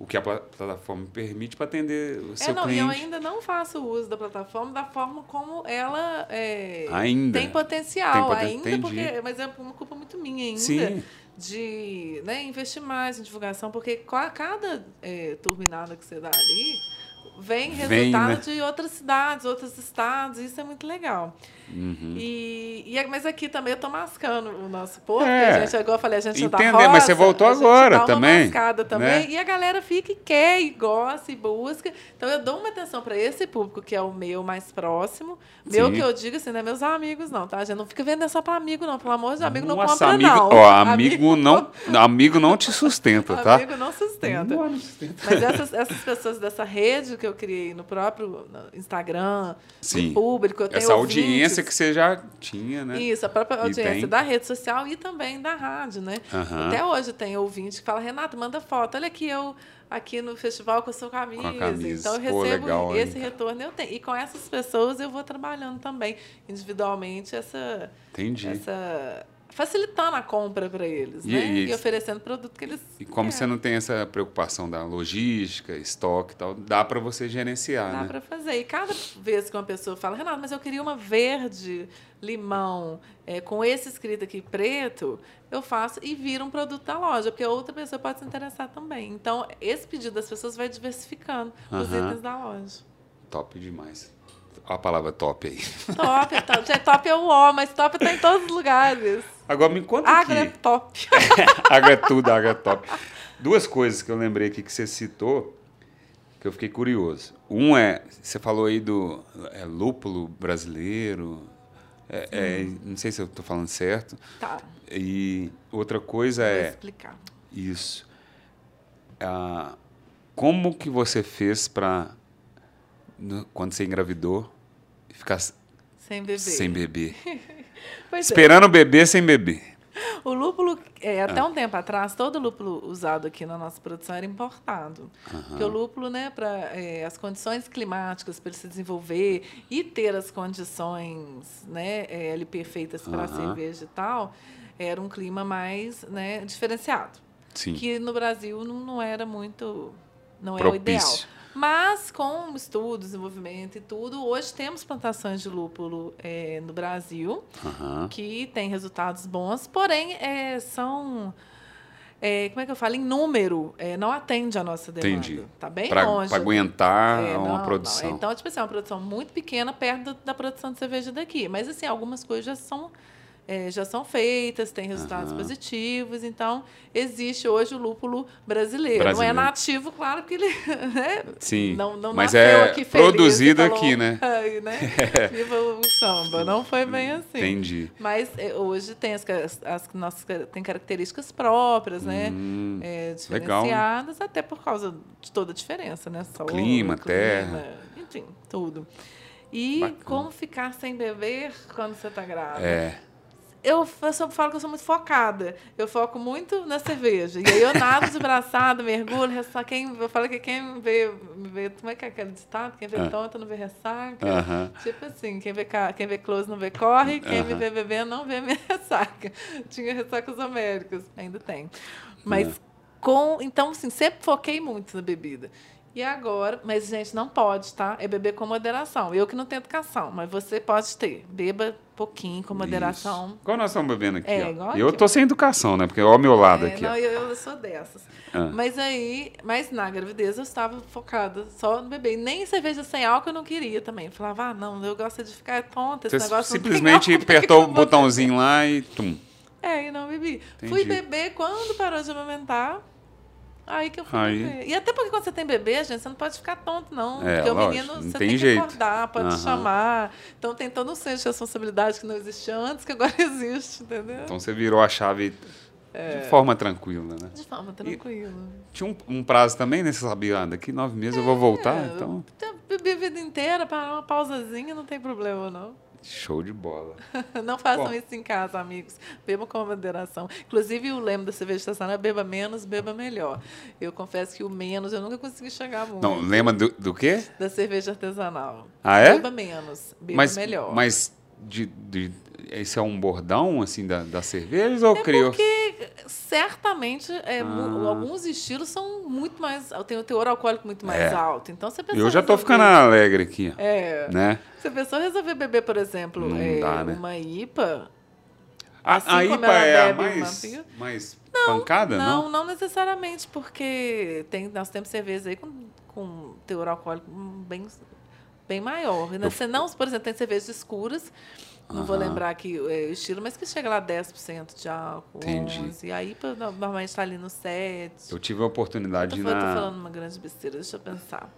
o que a plataforma permite para atender o seu é, não, cliente. Eu ainda não faço uso da plataforma da forma como ela é, ainda. tem potencial. Tem poten ainda, Entendi. porque, mas é uma culpa muito minha ainda. Sim. De né, investir mais em divulgação, porque cada é, turbinada que você dá ali vem resultado vem, né? de outras cidades, outros estados, isso é muito legal. Uhum. E, e, mas aqui também eu tô mascando o nosso porco, é. a gente, igual eu falei, a gente Entender, tá roça, mas você voltou agora também. mascada também. Né? E a galera fica e quer, e gosta, e busca. Então eu dou uma atenção para esse público que é o meu mais próximo. Meu Sim. que eu digo assim, não é meus amigos, não, tá? A gente não fica vendendo só para amigo, não. Pelo amor de Deus, amigo não Nossa, compra, amigo, não. Ó, amigo, amigo não, amigo não te sustenta, tá? amigo não sustenta. Não, não sustenta. Mas essas, essas pessoas dessa rede que eu criei no próprio Instagram, Sim. público, eu tenho Essa ouvintes, audiência que você já tinha, né? Isso, a própria audiência da rede social e também da rádio, né? Uhum. Até hoje tem ouvinte que fala, Renato, manda foto, olha aqui eu aqui no festival com a sua camisa. A camisa. Então eu Pô, recebo legal, esse hein? retorno, eu tenho. E com essas pessoas eu vou trabalhando também, individualmente, essa. Entendi. Essa facilitando a compra para eles, E- né? e- E oferecendo produto que eles E como querem. você não tem essa preocupação da logística, estoque e tal, dá para você gerenciar, Dá né? para fazer. E cada vez que uma pessoa fala, Renato, mas eu queria uma verde, limão, é, com esse escrito aqui preto, eu faço e vira um produto da loja, porque outra pessoa pode se interessar também. Então, esse pedido das pessoas vai diversificando os itens da loja. Top demais. Olha a palavra top aí. Top, é top. Gente, top é o O, mas top tá em todos os lugares. Agora me conta Agro é aqui. top. Água é tudo, água é top. Duas coisas que eu lembrei aqui que você citou, que eu fiquei curioso. Um é, você falou aí do é, lúpulo brasileiro. é- é, não sei se eu estou falando certo. Tá, E outra coisa vou é explicar. isso. Ah, como que você fez para quando você engravidou ficar s- Sem beber. sem beber? Pois é. Esperando beber sem beber. O lúpulo, é, Ah. até um tempo atrás, todo lúpulo usado aqui na nossa produção era importado. Porque o lúpulo, né, para as condições climáticas para ele se desenvolver e ter as condições né, é, ali perfeitas para a Aham. cerveja e tal, era um clima mais né, diferenciado. Sim. Que no Brasil não, não era muito. Não é o ideal. Mas com estudo, desenvolvimento e tudo, hoje temos plantações de lúpulo é, no Brasil Aham. que tem resultados bons, porém é, são. é, como é que eu falo? Em número, é, não atende a nossa demanda. Entendi. Tá bem Para longe. aguentar É, uma não, não. produção. Então, tipo assim, é uma produção muito pequena perto da produção de cerveja daqui. Mas, assim, algumas coisas já são, é, já são feitas, têm resultados Aham. positivos. Então, existe hoje o lúpulo brasileiro. Brasileiro. Não é nativo, claro, porque ele né, Sim, não, não mas é aqui feliz produzido falou, aqui, né? "Ai, né? Viva o samba. Não foi bem assim. Entendi. Mas é, hoje tem as, as nossas tem características próprias, né? Hum, É, legal, diferenciadas, até por causa de toda a diferença, né? Sol, clima, terra. enfim, tudo. E Bacana. como ficar sem beber quando você está grávida? É. Eu, eu só falo que eu sou muito focada. Eu foco muito na cerveja. E aí eu nado de braçada, mergulho, só quem eu falo que quem vê, me vê, como é que é aquele ditado? Quem vê Ah. tonta não vê ressaca. Aham. Tipo assim, quem vê, quem vê close não vê corre, quem me Aham. vê bebendo não vê minha ressaca. Tinha ressacas homéricas, ainda tem. Mas É. com. Então, assim, sempre foquei muito na bebida. E agora, mas, gente, não pode, tá? É beber com moderação. Eu que não tenho educação, mas você pode ter. Beba pouquinho, com moderação. Isso. Igual nós estamos bebendo aqui. É, ó. igual eu aqui, tô sem educação, né? Porque olha o meu lado É, aqui. não, ó. eu, eu sou dessas. Ah. Mas aí, mas na gravidez eu estava focada só no bebê. Nem cerveja sem álcool eu não queria também. Eu falava, ah, não, eu gosto de ficar tonta, esse Você negócio simplesmente álcool, apertou o botãozinho lá e tum. É, e não bebi. Entendi. Fui beber quando parou de amamentar. Aí que eu fui Aí. beber. E até porque quando você tem bebê, gente, você não pode ficar tonto, não. É, porque o lógico, menino, não você tem tem, jeito. que acordar, pode Aham. chamar. Então tem todo um senso de responsabilidade que não existia antes, que agora existe, entendeu? Então você virou a chave de forma tranquila, né? de forma tranquila. Tinha um, um prazo também, né? Você sabia, ah, daqui nove meses eu vou voltar, É, então eu Bebi a vida inteira, para uma pausazinha, não tem problema, não. Show de bola. Não façam Bom. isso em casa, amigos. Bebam com moderação. Inclusive, o lema da cerveja estacionária é beba menos, beba melhor. Eu confesso que o menos eu nunca consegui chegar muito. Não, lembra do, do quê? Da cerveja artesanal. Ah, é? Beba menos, beba mas, melhor. Mas de, de- esse é um bordão, assim, da, das cervejas ou criou? É Porque certamente é, ah. alguns estilos são muito mais. tem o teor alcoólico muito mais é. alto. Então você Eu já estou ficando alegre aqui. É. Né? Você pensou resolver beber, por exemplo, é, dá, né? uma IPA. A, assim a IPA é a mais, uma... mais não, pancada, não? Não, não necessariamente, porque tem, nós temos cervejas aí com, com teor alcoólico bem, bem maior. Eu... Você não, por exemplo, tem cervejas escuras não vou lembrar aqui é, o estilo, mas que chega lá 10% de álcool, Entendi. 11%. E aí, normalmente está ali no 7%. Eu tive a oportunidade eu tô, na... falando uma grande besteira, deixa eu pensar.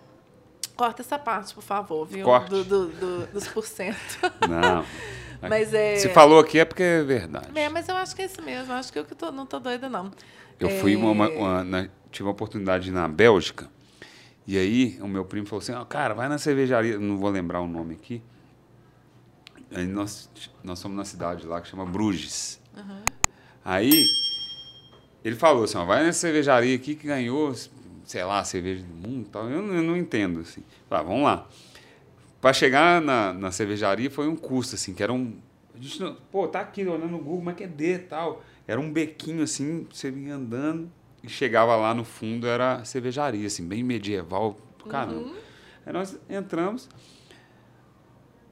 Corta essa parte, por favor, viu? Corte. Do, do, do, dos porcento. Não. mas é... Se falou aqui é porque é verdade. É, mas eu acho que é isso mesmo. Eu acho que eu que tô, não tô doida, não. Eu é... fui uma, uma, uma tive uma oportunidade na Bélgica. E aí, o meu primo falou assim: oh, cara, vai na cervejaria. Não vou lembrar o nome aqui Aí nós, nós somos na cidade lá que chama Bruges. Uhum. Aí ele falou assim: ó, vai nessa cervejaria aqui que ganhou, sei lá, cerveja do mundo tal. Eu, eu não entendo. Assim. Falei, ah, vamos lá. Para chegar na, na cervejaria foi um custo, assim, que era um. A gente não, pô, tá aqui olhando no Google, mas é que é D tal. Era um bequinho assim, você vinha andando e chegava lá no fundo, era cervejaria, assim, bem medieval, caramba. Uhum. Aí nós entramos.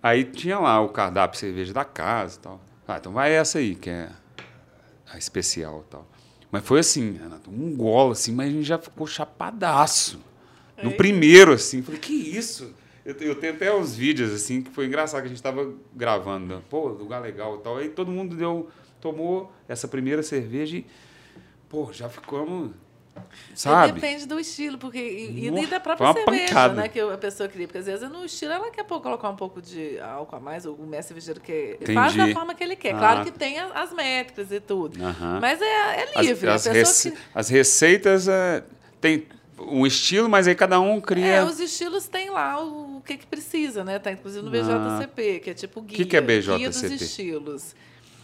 Aí tinha lá o cardápio cerveja da casa e tal. Ah, então vai essa aí, que é a especial e tal. Mas foi assim, Renato, um golo assim, mas a gente já ficou chapadaço. No primeiro, assim, falei, que isso? Eu, eu, tenho até os vídeos, assim, que foi engraçado que a gente estava gravando. Né? Pô, lugar legal e tal. Aí todo mundo deu, tomou essa primeira cerveja e, pô, já ficamos Sabe? depende do estilo, porque e, e da própria cerveja, pancada. né, que a pessoa cria, porque às vezes no estilo ela quer colocar um pouco de álcool a mais, o mestre cervejeiro quer Entendi. faz da forma que ele quer. Ah. Claro que tem as métricas e tudo, mas é, é livre. As, as, rece que... as receitas é, tem um estilo, mas aí cada um cria. É, os estilos têm lá o, o que, que precisa, né? Tá inclusive no BJCP, ah. que é tipo guia. O que, que é BJCP? Guia dos estilos.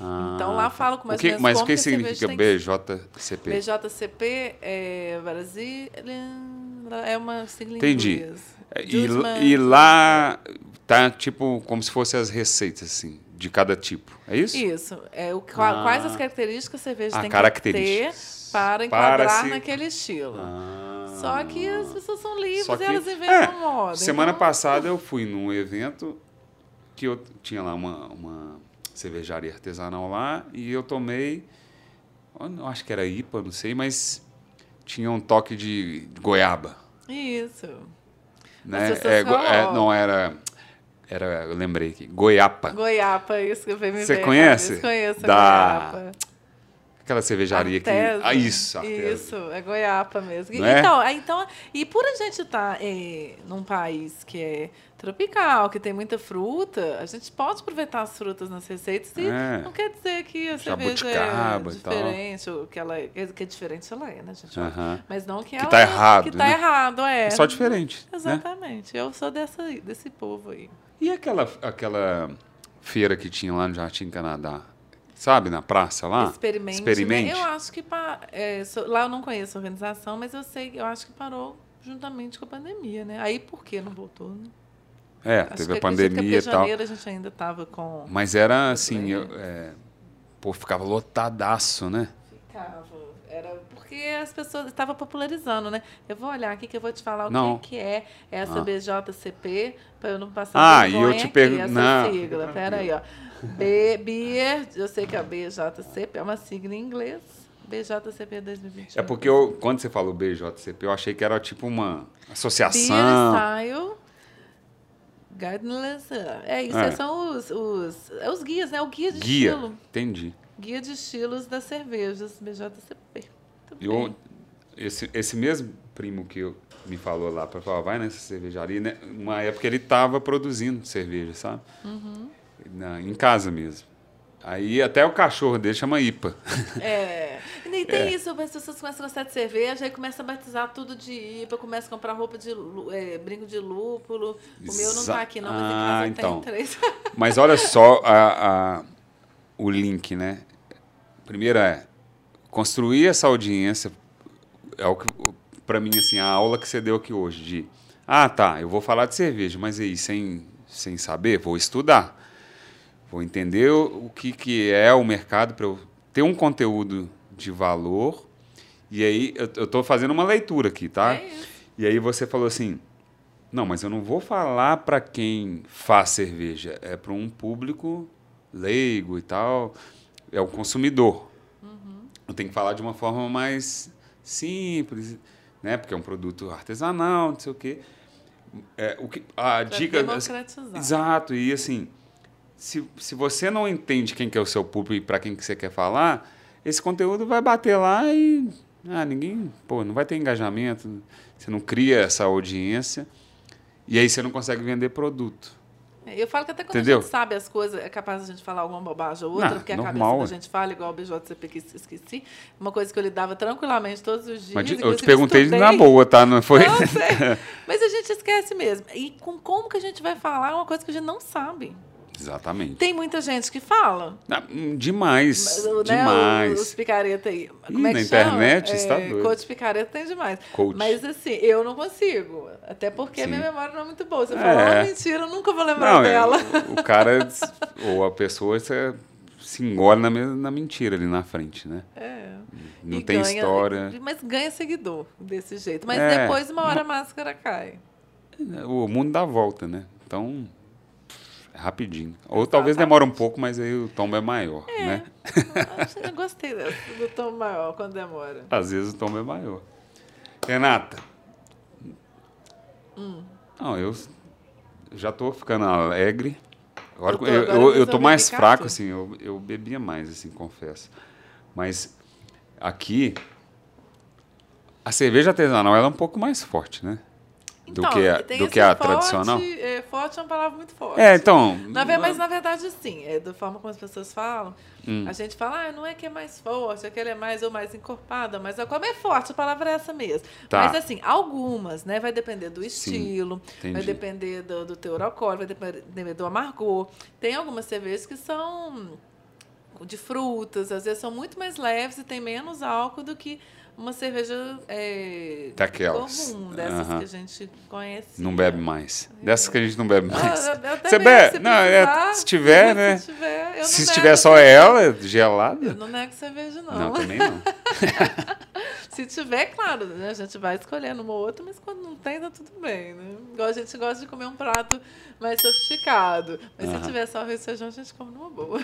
Ah, então lá falo com mais o que, Mas o que significa BJCP? BJCP é Brasil é uma sigla Entendi. E, e lá tá tipo como se fossem as receitas assim de cada tipo, é isso? Isso. É o, ah, quais as características a cerveja ah, tem que ter para enquadrar para se... naquele estilo. Ah, Só que as pessoas são livres que, e elas inventam é, moda. Semana então... passada eu fui num evento que eu tinha lá uma, uma cervejaria artesanal lá e eu tomei, eu acho que era IPA, não sei, mas tinha um toque de goiaba. Isso. Né? É, é, não era era, eu lembrei aqui, goiapa. Goiapa, isso que eu me Você conhece? Eu conheço da... goiapa. Aquela cervejaria Artesa. que. Ah, isso. Isso, é goiapa mesmo. É? Então, então, e por a gente estar tá, é, num país que é tropical, que tem muita fruta, a gente pode aproveitar as frutas nas receitas e é. não quer dizer que a cerveja é diferente, ou que ela é, que é diferente, ela é, né, gente? Uh -huh. Mas não que, que ela tá errado, que tá né? errado, é. É só diferente. Né? Exatamente. Né? Eu sou dessa, desse povo aí. E aquela, aquela feira que tinha lá no Jardim Canadá? Sabe, na praça lá? Experimente. Experimente. Né? Eu acho que é, lá eu não conheço a organização, mas eu sei, eu acho que parou juntamente com a pandemia, né? Aí por que não voltou, né? É, acho teve a pandemia e tal. janeiro a gente ainda estava com. Mas era assim, eu, é, pô, ficava lotadaço, né? Ficava. Era porque as pessoas estavam popularizando, né? Eu vou olhar aqui que eu vou te falar não. o que, que é essa ah. BJCP, para eu não passar Ah, e eu te pergunto. Não. sigla. Pera aí, ó. B, Beer, eu sei que a BJCP é uma sigla em inglês. BJCP 2021. É porque eu, quando você falou BJCP, eu achei que era tipo uma associação. Beer Style Guidelines. É, isso é. são os, os, é os guias, né? O guia de guia, estilo. Entendi. Guia de estilos das cervejas, BJCP. Eu, esse, esse mesmo primo que eu, me falou lá para falar, vai nessa cervejaria, né? Uma época ele estava produzindo cerveja, sabe? Uhum na, em casa mesmo. Aí até o cachorro dele chama IPA. É. E nem tem é. isso, as pessoas começam a gostar de cerveja, aí começam a batizar tudo de IPA, começam a comprar roupa de é, brinco de lúpulo. O meu não está aqui, não, mas em casa ah, então. tem três. Mas olha só a, a, o link, né? Primeiro é construir essa audiência. É o que, para mim, assim, a aula que você deu aqui hoje, de ah, tá, eu vou falar de cerveja, mas aí, sem, sem saber, vou estudar. Vou entender o que, que é o mercado para eu ter um conteúdo de valor. E aí, eu, tô fazendo uma leitura aqui, tá? É. E aí você falou assim: não, mas eu não vou falar para quem faz cerveja, é para um público leigo e tal, é o consumidor. Eu tenho que falar de uma forma mais simples, né? Porque é um produto artesanal, não sei o quê. É, o que a Pra dica democratizar. Exato, e assim, se, se você não entende quem que é o seu público e para quem que você quer falar, esse conteúdo vai bater lá e ah, ninguém, pô, não vai ter engajamento, você não cria essa audiência e aí você não consegue vender produto. É, Eu falo que até quando Entendeu? a gente sabe as coisas, é capaz de a gente falar alguma bobagem ou outra, Não, porque a normal, cabeça da gente fala, igual o BJCP que esqueci. Uma coisa que eu lidava tranquilamente todos os dias. Mas eu te perguntei estudei. na boa, tá? Não foi? Não, sei. Mas a gente esquece mesmo. E com como que a gente vai falar é uma coisa que a gente não sabe. Exatamente. Tem muita gente que fala. Ah, hum, demais, né, demais. Os picareta aí. Como Ih, é que na chama? internet, você tá É, doido. Coach picareta tem demais. Coach. Mas assim, eu não consigo. Até porque a Sim. minha memória não é muito boa. Você É. fala uma mentira, eu nunca vou lembrar Não, é, dela. o, o cara ou a pessoa você se engole na, na mentira ali na frente, né? É. Não E tem ganha- história. Mas ganha seguidor desse jeito. Mas É. depois, uma hora a máscara cai. O mundo dá volta, né? Então, é rapidinho. Ou talvez demore um pouco, mas aí o tombo é maior, né? Acho que eu gostei do tom maior quando demora. Às vezes o tombo é maior. Renata. Hum. Não, eu já tô ficando alegre. Agora, Eu eu, eu, tô mais fraco, assim, eu, eu bebia mais, assim, confesso. Mas aqui, a cerveja artesanal ela é um pouco mais forte, né? Do que a, do que a forte, tradicional. É, forte é uma palavra muito forte. É, então. Na ve- mas na verdade, sim, é da forma como as pessoas falam. Hum. A gente fala, ah, não é que é mais forte, é que ela é mais ou mais encorpada, mas a como é forte, a palavra é essa mesmo. Tá. Mas assim, algumas, né? Vai depender do estilo, vai depender do, do teor alcoólico, vai depender do amargor. Tem algumas cervejas que são de frutas, às vezes são muito mais leves e tem menos álcool do que uma cerveja é, Daquelas. comum, dessas Aham. que a gente conhece. Não bebe mais. Dessas que a gente não bebe Ah, mais. até Você bebe? se Não, é, se tiver, né? Se tiver, Se tiver só ela, gelada. Eu não nego cerveja, não. Não, também não. Se tiver, claro, né? A gente vai escolhendo uma ou outra, mas quando não tem, tá tudo bem, né? Igual a gente gosta de comer um prato mais sofisticado. Mas Aham. se tiver só arroz e feijão, a gente come numa boa.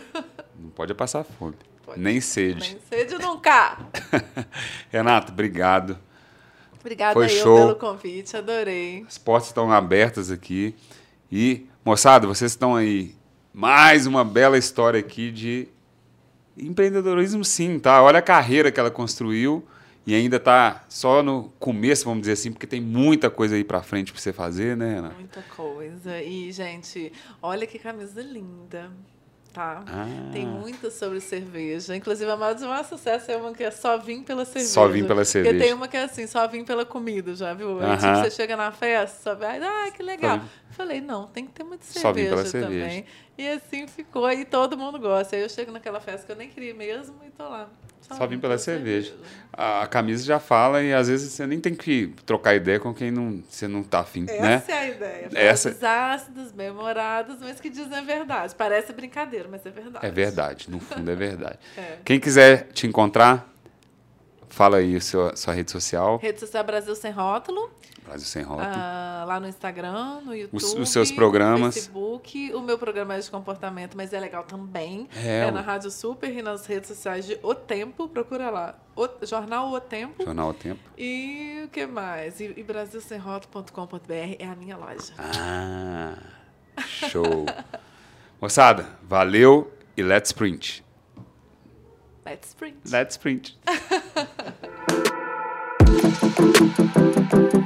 Não pode passar fome. Nem sede. Nem sede nunca. Renato, obrigado. Obrigada Foi show. pelo convite, adorei. As portas estão abertas aqui. E, moçada, vocês estão aí. Mais uma bela história aqui de empreendedorismo, sim, tá? Olha a carreira que ela construiu e ainda tá só no começo, vamos dizer assim, porque tem muita coisa aí pra frente pra você fazer, né, Renato? Muita coisa. E, gente, olha que camisa linda. Tá? Ah. Tem muito sobre cerveja. Inclusive, a maior de maior sucesso é uma que é só vim pela cerveja. Só vim pela cerveja. Porque tem uma que é assim, só vim pela comida, já viu? Aí, Aham. Tipo, você chega na festa, só vai, ah, que legal. Falei, não, tem que ter muita cerveja pela também. cerveja. E assim ficou, e todo mundo gosta. Aí eu chego naquela festa que eu nem queria mesmo e tô lá. Só vim pela cerveja. A, a camisa já fala e às vezes você nem tem que trocar ideia com quem não, você não tá afim, Essa né? é a ideia. Essa- Frases ácidas, bem-humoradas, mas que dizem a verdade. Parece brincadeira, mas é verdade. É verdade, no fundo é verdade. É. Quem quiser te encontrar, fala aí a sua, sua rede social, Rede social Brasil Sem Rótulo. Brasil Sem Rótulo. Ah, lá no Instagram, no YouTube. os seus programas. No Facebook. O meu programa é de comportamento, mas é legal também. É, É, o- na Rádio Super e nas redes sociais de O Tempo. Procura lá. O, Jornal O Tempo. Jornal ao Tempo. E o que mais? E, e brasilsemroto.com.br é a minha loja. Ah, show. Moçada, valeu e let's print. Let's print. Let's print.